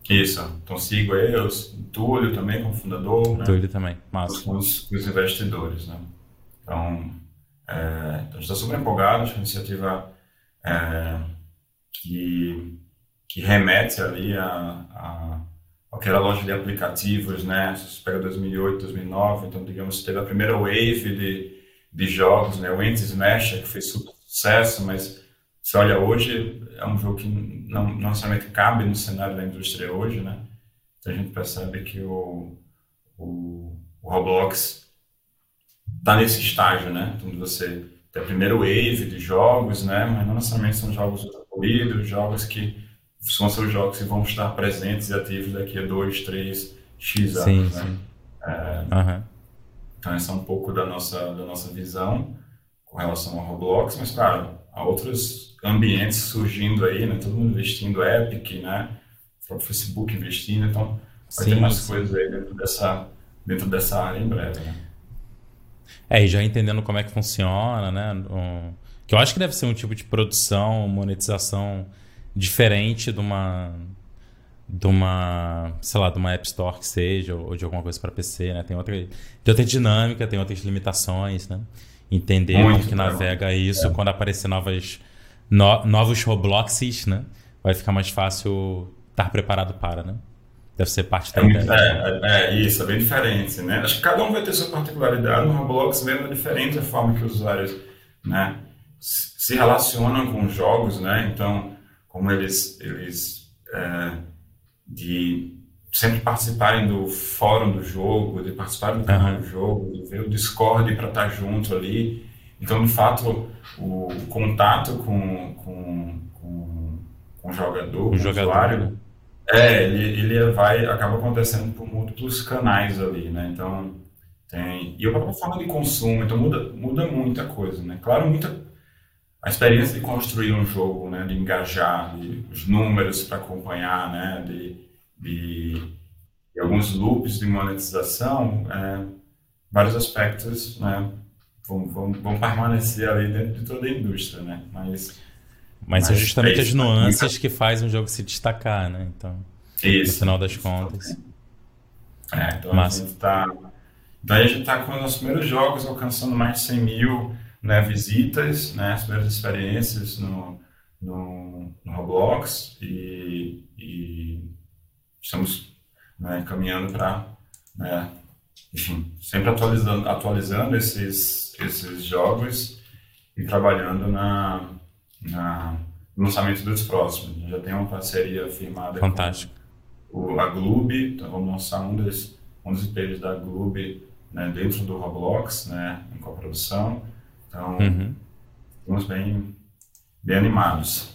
Isso. Então sigo eu, Túlio também como fundador. Né? Túlio também, massa. Com os, com os investidores, né? Então, é, então a gente está super empolgado, acho que a iniciativa é, que, que remete ali a, a aquela loja de aplicativos, né? Se você pega 2008, 2009, então digamos que teve a primeira wave de, de jogos, né? O Ents Smash que fez super sucesso, mas você olha hoje, é um jogo que não, não necessariamente cabe no cenário da indústria hoje, né? Então a gente percebe que o, o, o Roblox está nesse estágio, né? Então você tem a primeira wave de jogos, né? Mas não necessariamente são jogos corridos, jogos que são seus jogos que vão estar presentes e ativos daqui a dois, três, X anos, sim, né? Sim. É, uhum. Então essa é um pouco da nossa, da nossa visão com relação ao Roblox, mas claro, há outros ambientes surgindo aí, né? Todo mundo investindo, Epic, né? O próprio Facebook investindo, então vai sim, ter mais coisas aí dentro dessa, dentro dessa área em breve, né? É, e já entendendo como é que funciona, né? Um, que eu acho que deve ser um tipo de produção, monetização diferente de uma de uma, sei lá, de uma App Store que seja, ou de alguma coisa para PC, né? Tem outra, tem outra dinâmica, tem outras limitações, né? Entender Muito como que navega isso, é. quando aparecer novas, no, novos Robloxes, né? Vai ficar mais fácil estar preparado para, né? Deve ser parte da é, ideia. É, é, é, isso, é bem diferente, né? Acho que cada um vai ter sua particularidade. No Roblox mesmo é diferente a forma que os usuários, né? Se relacionam com os jogos, né? Então, como eles, eles é, de sempre participarem do fórum do jogo, de participarem do canal uhum. do jogo, de ver o Discord para estar junto ali. Então, de fato, o, o contato com, com, com, com, o jogador, o com jogador, o usuário, né? é, ele, ele vai, acaba acontecendo por múltiplos canais ali, né? Então, tem... E a própria forma de consumo, então muda, muda muita coisa, né? Claro, muita... A experiência de construir um jogo, né? De engajar, de, os números para acompanhar, né? De, de, de alguns loops de monetização, é, vários aspectos, né? Vão, vão, vão, permanecer ali dentro de toda a indústria, né? Mas, mas, são justamente é as nuances que fazem o jogo se destacar, né? Então, isso. no final das contas. É, então Massa. a gente tá... Então a gente está com os nossos primeiros jogos alcançando mais de 100 mil né, visitas, né, as primeiras experiências no, no, no Roblox e, e estamos né, caminhando para, né, enfim, sempre atualizando, atualizando esses, esses jogos e trabalhando na, na, no lançamento dos próximos. Já tem uma parceria firmada Fantástico. com o, a Gloob, então vamos lançar um dos, um dos IPs da Gloob né, dentro do Roblox, né, em coprodução. Então, uhum. estamos bem, bem animados.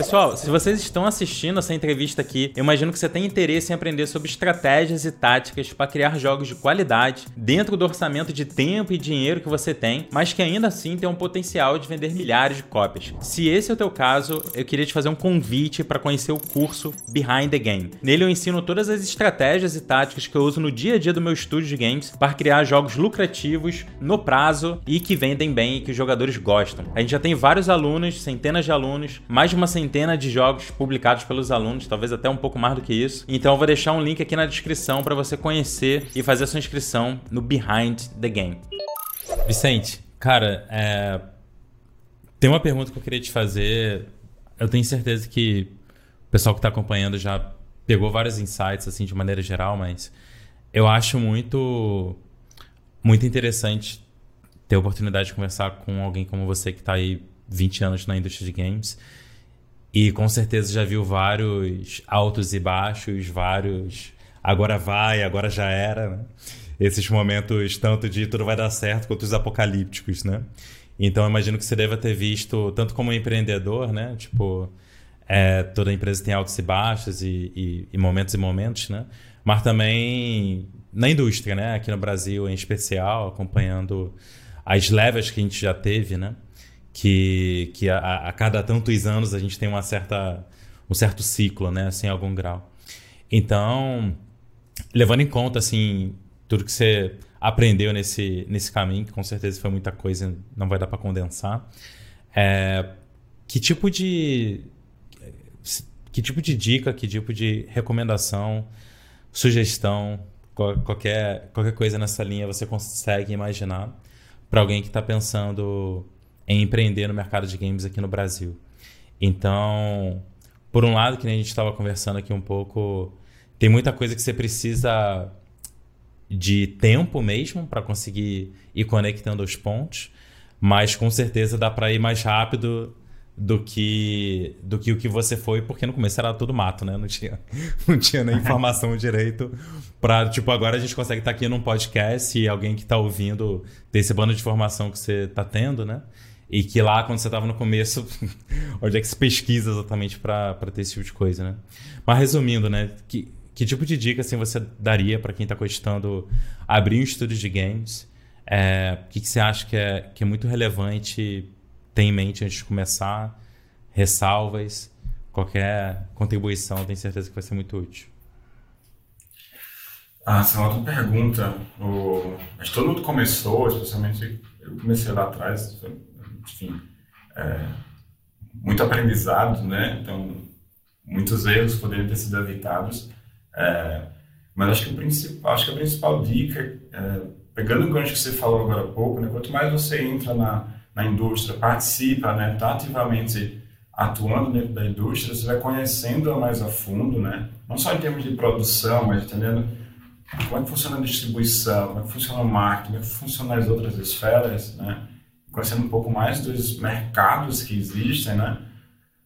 Pessoal, se vocês estão assistindo essa entrevista aqui, eu imagino que você tem interesse em aprender sobre estratégias e táticas para criar jogos de qualidade dentro do orçamento de tempo e dinheiro que você tem, mas que ainda assim tem um potencial de vender milhares de cópias. Se esse é o teu caso, eu queria te fazer um convite para conhecer o curso Behind the Game. Nele eu ensino todas as estratégias e táticas que eu uso no dia a dia do meu estúdio de games para criar jogos lucrativos no prazo e que vendem bem e que os jogadores gostam. A gente já tem vários alunos, centenas de alunos, mais de uma centena centena de jogos publicados pelos alunos, talvez até um pouco mais do que isso. Então eu vou deixar um link aqui na descrição para você conhecer e fazer a sua inscrição no Behind the Game. Vicente, cara, é... tem uma pergunta que eu queria te fazer. Eu tenho certeza que o pessoal que está acompanhando já pegou vários insights assim de maneira geral, mas eu acho muito muito interessante ter a oportunidade de conversar com alguém como você que está aí 20 anos na indústria de games e com certeza já viu vários altos e baixos, vários agora vai, agora já era, né? Esses momentos tanto de tudo vai dar certo quanto os apocalípticos, né? Então imagino que você deva ter visto, tanto como empreendedor, né? Tipo, é, toda empresa tem altos e baixos e, e, e momentos e momentos, né? Mas também na indústria, né? Aqui no Brasil em especial, acompanhando as levas que a gente já teve, né? Que, que a, a, cada tantos anos a gente tem uma certa, um certo ciclo, né? Assim, algum grau. Então, levando em conta, assim, tudo que você aprendeu nesse, nesse caminho, que com certeza foi muita coisa, não vai dar para condensar, é, que tipo de... Que tipo de dica, que tipo de recomendação, sugestão, qualquer, qualquer coisa nessa linha você consegue imaginar para alguém que está pensando em empreender no mercado de games aqui no Brasil. Então, por um lado, que nem a gente estava conversando aqui um pouco, tem muita coisa que você precisa de tempo mesmo para conseguir ir conectando os pontos, mas com certeza dá para ir mais rápido do que do que o que você foi, porque no começo era tudo mato, né? Não tinha, não tinha nem informação direito para tipo agora a gente consegue estar tá aqui num podcast e alguém que está ouvindo ter esse bando de informação que você está tendo, né? E que lá, quando você estava no começo, onde é que se pesquisa exatamente para ter esse tipo de coisa, né? Mas resumindo, né? Que, que tipo de dica assim, você daria para quem está cogitando abrir um estúdio de games? É, o que, que você acha que é, que é muito relevante ter em mente antes de começar? Ressalvas? Qualquer contribuição, tenho certeza que vai ser muito útil. Ah, essa é uma outra pergunta. O... Acho que todo mundo começou, especialmente eu comecei lá atrás, enfim, é, muito aprendizado, né? Então, muitos erros poderiam ter sido evitados. É, mas acho que, o principal, acho que a principal dica, é, pegando o gancho que você falou agora há pouco, né? Quanto mais você entra na, na indústria, participa, né? Está ativamente atuando dentro da indústria, você vai conhecendo-a mais a fundo, né? Não só em termos de produção, mas entendendo como é que funciona a distribuição, como é que funciona o marketing, como é que funcionam as outras esferas, né? Conhecendo um pouco mais dos mercados que existem, né?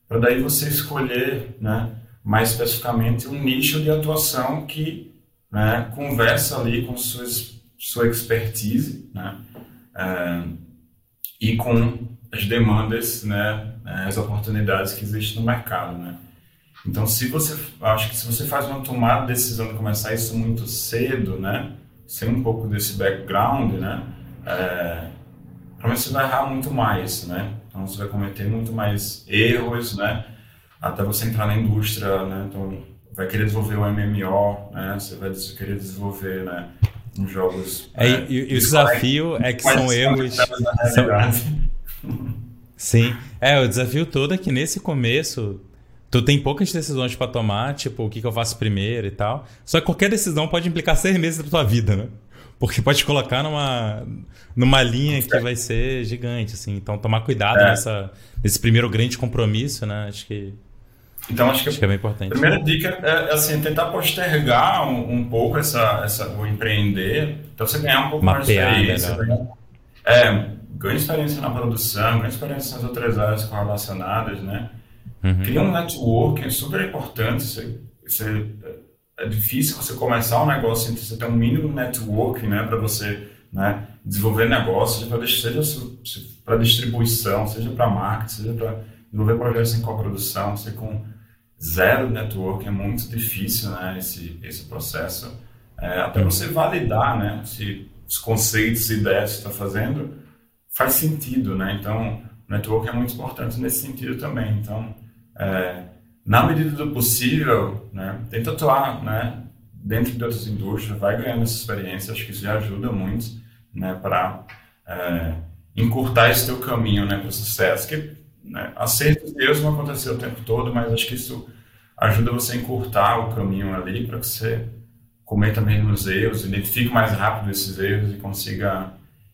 Para daí você escolher, né? Mais especificamente um nicho de atuação que né, conversa ali com suas, sua expertise, né? É, e com as demandas, né, as oportunidades que existem no mercado, né. Então, se você, acho que se você faz uma tomada de decisão de começar isso muito cedo, né, sem um pouco desse background, né, é, provavelmente você vai errar muito mais, né. Então, você vai cometer muito mais erros, né, até você entrar na indústria, né. Então, vai querer desenvolver um MMO, né, você vai querer desenvolver, né, uns jogos. É, né, e, e o desafio é que são erros. São, Sim. É, o desafio todo é que nesse começo tu tem poucas decisões para tomar, tipo, o que, que eu faço primeiro e tal. Só que qualquer decisão pode implicar seis meses da tua vida, né? Porque pode te colocar numa, numa linha que vai ser gigante, assim. Então, tomar cuidado é. nessa, nesse primeiro grande compromisso, né? Acho que... Então, acho que, acho que é bem importante. A primeira dica é, assim, tentar postergar um, um pouco essa, essa, o empreender, então você ganhar um pouco Mapear mais de experiência. É, ganha experiência na produção, ganha experiência nas outras áreas correlacionadas, né? Uhum. Cria um network, é super importante. Você, você, é difícil você começar um negócio sem você ter um mínimo network, né? Para você né, desenvolver negócios, seja para distribuição, seja para marketing, seja para desenvolver projetos em coprodução. Você com zero network é muito difícil, né? Esse, esse processo. É, até você validar, né? Se os conceitos e ideias que está fazendo faz sentido, né? Então, o network é muito importante nesse sentido também. Então, é, na medida do possível, né, tenta atuar, né, dentro de outras indústrias, vai ganhando essa experiência, acho que isso já ajuda muito, né, para é, encurtar esse teu caminho, né, para o sucesso. Que, né, acertos e erros não aconteceu o tempo todo, mas acho que isso ajuda você a encurtar o caminho ali para que você cometa menos erros, identifique mais rápido esses erros e consiga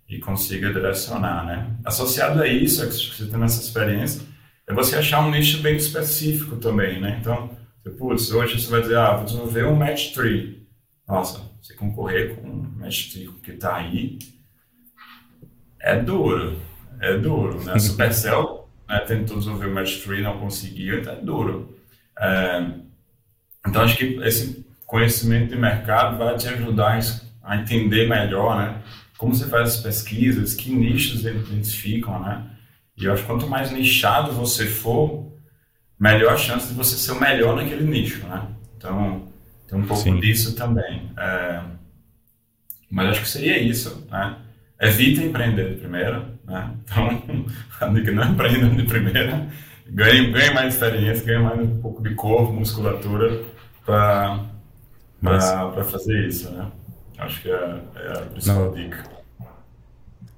e consiga direcionar, né? Associado a isso, é que você tendo essa experiência, é você achar um nicho bem específico também, né? Então, você, putz, hoje você vai dizer, ah, vou desenvolver um match tree. Nossa, você concorrer com um match tree que está aí é duro, é duro, né? Supercell né, tentou desenvolver o match tree, não conseguiu, então é duro. É, então, acho que esse conhecimento de mercado vai te ajudar a entender melhor, né? como você faz as pesquisas, que nichos eles identificam, né? E eu acho que quanto mais nichado você for, melhor a chance de você ser o melhor naquele nicho, né? Então, tem um pouco Sim. disso também. É... Mas acho que seria isso, né? Evita empreender de primeira, né? Então, a dica não empreenda de primeira. Ganhe, ganhe mais experiência, ganhe mais um pouco de corpo, musculatura para Mas... fazer isso, né? Acho que é, é a principal Não. dica.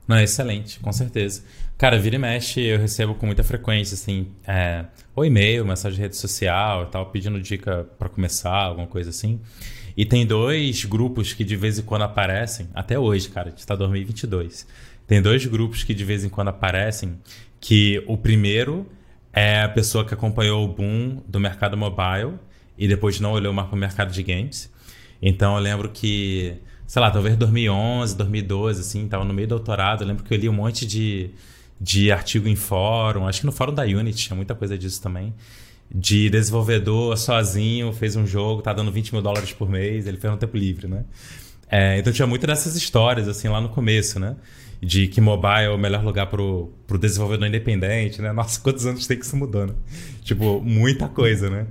Não, excelente, com certeza. Cara, vira e mexe, eu recebo com muita frequência, assim, é, ou e-mail, mensagem de rede social e tal, pedindo dica para começar, alguma coisa assim. E tem dois grupos que de vez em quando aparecem, até hoje, cara, a gente tá em 2022. Tem dois grupos que de vez em quando aparecem, que o primeiro é a pessoa que acompanhou o boom do mercado mobile e depois não olhou mais para o mercado de games. Então eu lembro que sei lá, talvez 2011, 2012, assim, tava no meio do doutorado. Eu lembro que eu li um monte de, de artigo em fórum, acho que no fórum da Unity tinha muita coisa disso também. De desenvolvedor sozinho, fez um jogo, tá dando 20 mil dólares por mês, ele fez no tempo livre, né? É, então tinha muitas dessas histórias, assim, lá no começo, né? de que mobile é o melhor lugar pro, pro desenvolvedor independente, né? Nossa, quantos anos tem que se mudando? Tipo, muita coisa, né?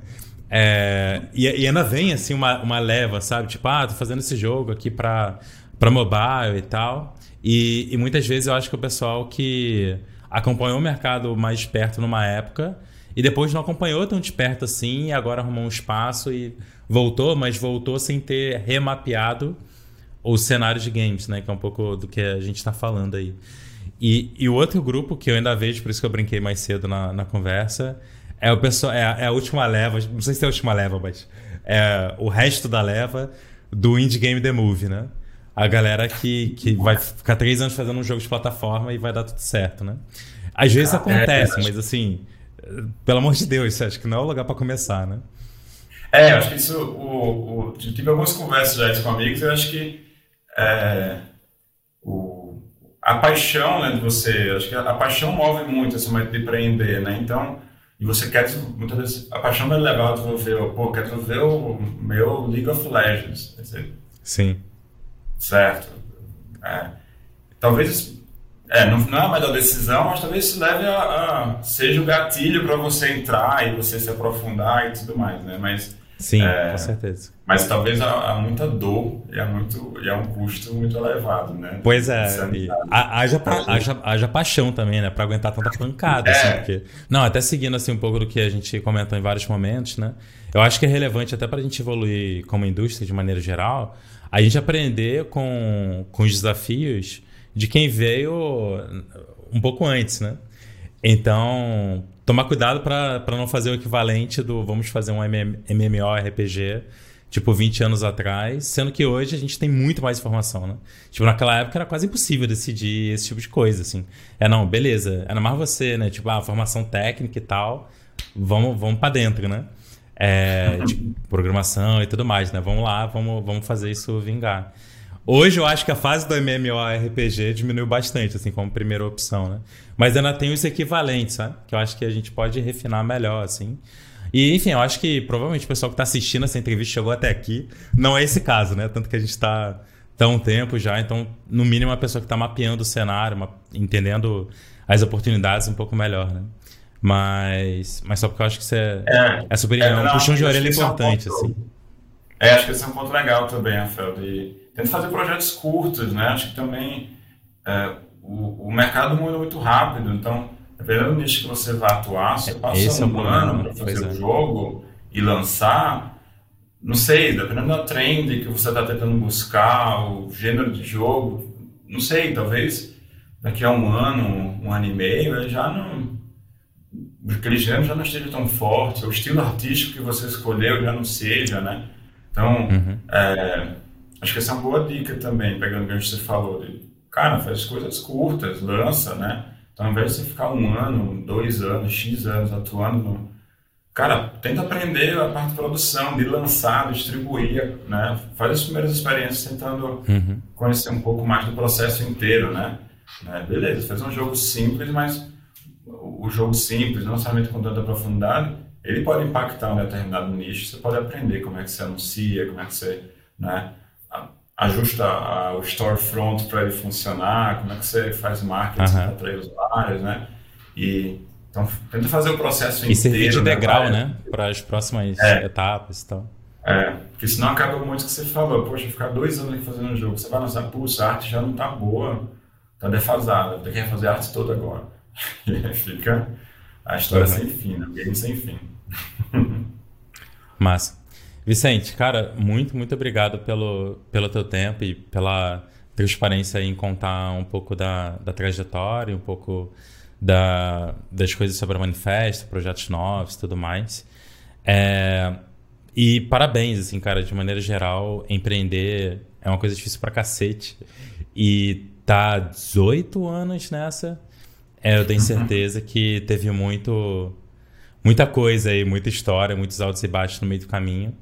É, e, e, ainda vem, assim, uma, uma leva, sabe? Tipo, ah, tô fazendo esse jogo aqui pra, pra mobile e tal. E, e muitas vezes eu acho que o pessoal que acompanhou o mercado mais perto numa época e depois não acompanhou tão de perto assim e agora arrumou um espaço e voltou, mas voltou sem ter remapeado o cenário de games, né? Que é um pouco do que a gente está falando aí. E, e o outro grupo que eu ainda vejo, por isso que eu brinquei mais cedo na, na conversa, é o pessoal, é, é, a última leva, não sei se é a última leva, mas é o resto da leva do Indie Game The Movie, né? A galera que, que vai ficar três anos fazendo um jogo de plataforma e vai dar tudo certo, né? Às vezes ah, acontece, é, mas assim, pelo amor de Deus, acho que não é o lugar para começar, né? É, eu acho que isso, o, o, tive algumas conversas já com amigos, eu acho que é, o, a paixão né, de você, acho que a, a paixão move muito esse momento de empreender, né? Então, e você quer, muitas vezes, a paixão vai levar a desenvolver, pô, quer desenvolver o meu League of Legends. Sim. Certo. É, talvez, é, não, não, é a melhor decisão, mas talvez isso leve a, a seja o gatilho para você entrar e você se aprofundar e tudo mais, né? Mas Sim, é, com certeza. Mas talvez há, há, muita dor e há, muito, e há um custo muito elevado, né? Pois é, haja, haja, haja paixão também, né? Pra aguentar tanta pancada, é. assim, porque... Não, até seguindo, assim, um pouco do que a gente comentou em vários momentos, né? Eu acho que é relevante até pra gente evoluir como indústria de maneira geral, a gente aprender com, com os desafios de quem veio um pouco antes, né? Então, tomar cuidado para não fazer o equivalente do vamos fazer um MMORPG tipo 20 anos atrás, sendo que hoje a gente tem muito mais informação, né? Tipo, naquela época era quase impossível decidir esse tipo de coisa, assim. É, não, beleza, era mais você, né? Tipo, a ah, formação técnica e tal, vamos, vamos para dentro, né? É, tipo, programação e tudo mais, né? Vamos lá, vamos, vamos fazer isso vingar. Hoje eu acho que a fase do MMORPG diminuiu bastante, assim, como primeira opção, né? Mas ainda tem os equivalentes, sabe? Que eu acho que a gente pode refinar melhor, assim. E, enfim, eu acho que provavelmente o pessoal que está assistindo essa entrevista chegou até aqui. Não é esse caso, né? Tanto que a gente está há um tempo já, então, no mínimo, uma pessoa que está mapeando o cenário, entendendo as oportunidades um pouco melhor, né? Mas, mas só porque eu acho que isso é, é, é super é, um puxão de orelha importante, é um assim. É, acho que esse é um ponto legal também, Rafael, de tenta fazer projetos curtos, né? Acho que também é, o, o mercado muda muito rápido, então, dependendo do nicho que você vai atuar, você passa Esse um é ano para fazer o é. jogo e lançar, não sei, dependendo da trend que você está tentando buscar, o gênero de jogo, não sei, talvez daqui a um ano, um ano e meio, já não. Aquele gênero já não esteja tão forte, o estilo artístico que você escolheu já não seja, né? Então, uhum. é, acho que essa é uma boa dica também, pegando o que você falou, de, cara, faz coisas curtas, lança, né? Então, ao invés de você ficar um ano, dois anos, X anos atuando no... Cara, tenta aprender a parte de produção, de lançar, distribuir, né? Faz as primeiras experiências tentando uhum. conhecer um pouco mais do processo inteiro, né? né? Beleza, faz um jogo simples, mas o jogo simples, não necessariamente com tanta profundidade, ele pode impactar um determinado nicho. Você pode aprender como é que você anuncia, como é que você né, ajusta o storefront para ele funcionar, como é que você faz marketing uhum. para atrair usuários, né? E então tenta fazer o processo e inteiro. E servir de né, degrau, né? Para as próximas é. etapas e tal. É, porque senão acaba muito que você falou, poxa, ficar dois anos aqui fazendo um jogo, você vai lançar, putz, a arte já não tá boa, tá defasada, tem que fazer a arte toda agora. Fica a história uhum. sem fim, né? Game sem fim. Massa. Vicente, cara, muito, muito obrigado pelo, pelo teu tempo e pela transparência em contar um pouco da, da trajetória, um pouco da, das coisas sobre o manifesto, projetos novos tudo mais. É, e parabéns, assim, cara, de maneira geral, empreender é uma coisa difícil pra cacete. E tá 18 anos nessa, é, eu tenho certeza que teve muito muita coisa aí, muita história, muitos altos e baixos no meio do caminho.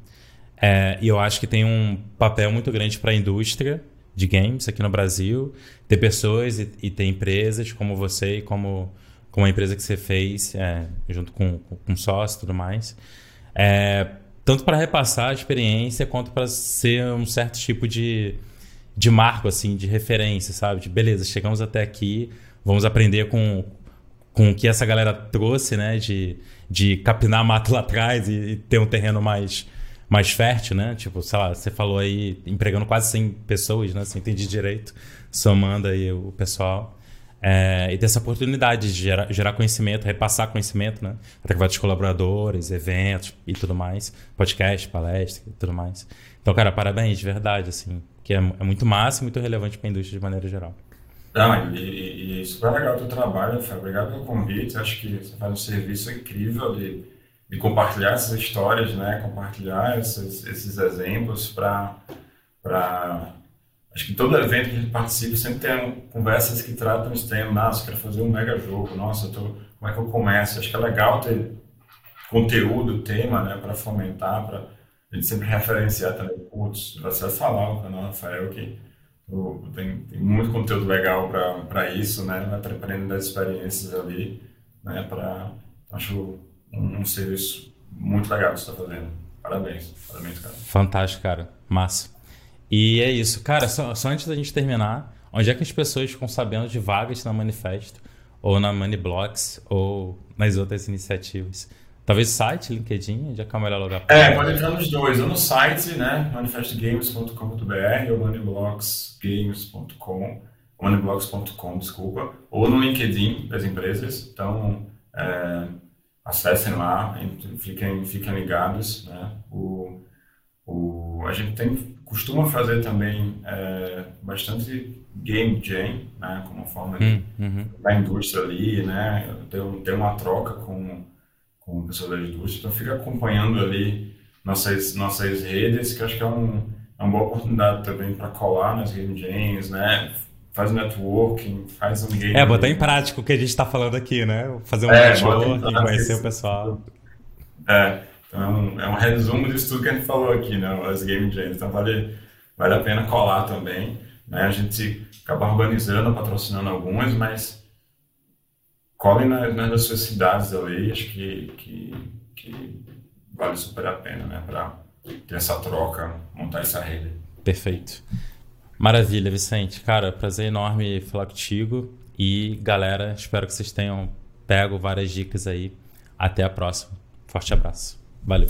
É, e eu acho que tem um papel muito grande para a indústria de games aqui no Brasil, ter pessoas e, e ter empresas como você e como, como a empresa que você fez, é, junto com, com sócio e tudo mais. É, tanto para repassar a experiência quanto para ser um certo tipo de, de marco, assim, de referência, sabe? De beleza, chegamos até aqui, vamos aprender com, com o que essa galera trouxe, né? De, de capinar mato lá atrás e, e ter um terreno mais, mais fértil, né? Tipo, sei lá, você falou aí, empregando quase 100 pessoas, né? Se eu entendi direito, somando aí o pessoal. É, e ter essa oportunidade de gerar, gerar, conhecimento, repassar conhecimento, né? Através dos colaboradores, eventos e tudo mais, podcast, palestra e tudo mais. Então, cara, parabéns, de verdade, assim, que é, é muito massa e muito relevante para a indústria de maneira geral. Não, e, e, e super legal o teu trabalho, Fábio. Obrigado pelo convite. Acho que você faz um serviço incrível de, de compartilhar essas histórias, né? Compartilhar esses, esses exemplos para Acho que todo evento que a gente participa sempre tem conversas que tratam os temas. Nossa, quero fazer um mega jogo. Nossa, tô, como é que eu começo? Acho que é legal ter conteúdo, tema, né, para fomentar, para a gente sempre referenciar também. Putz, você vai falar o canal Rafael que tem, tem, muito conteúdo legal para isso, né? Vai aprendendo das experiências ali, né? Para acho um, um serviço muito legal que você está fazendo. Parabéns, parabéns, cara. Fantástico, cara. Massa. E é isso. Cara, só, só, antes da gente terminar, onde é que as pessoas ficam sabendo de vagas na Manifesto, ou na Moneyblocks, ou nas outras iniciativas? Talvez site, LinkedIn, já que é o melhor lugar É, pode entrar nos dois, ou no site, né, manifestgames.com.br ou moneyblocksgames.com, moneyblocks.com, desculpa, ou no LinkedIn das empresas. Então, é, acessem lá, fiquem, fiquem ligados, né? O, o, a gente tem costuma fazer também é, bastante game jam, né, como forma de, hum, uhum. da indústria ali, né, ter, ter uma troca com, com pessoas da indústria, então fica acompanhando ali nossas, nossas redes, que acho que é, um, é uma boa oportunidade também para colar nas game jams, né, faz networking, faz um game... É, botar em prática o que a gente está falando aqui, né, fazer um é, networking, conhecer o pessoal. É, então é um, é um resumo disso tudo que a gente falou aqui, né? As game jams. Então vale, vale a pena colar também. Né? A gente acaba organizando, patrocinando algumas, mas colhem nas, nas suas cidades ali. Acho que, que, que vale super a pena, né? Para ter essa troca, montar essa rede. Perfeito. Maravilha, Vicente. Cara, prazer enorme falar contigo. E galera, espero que vocês tenham pego várias dicas aí. Até a próxima. Forte abraço. Valeu.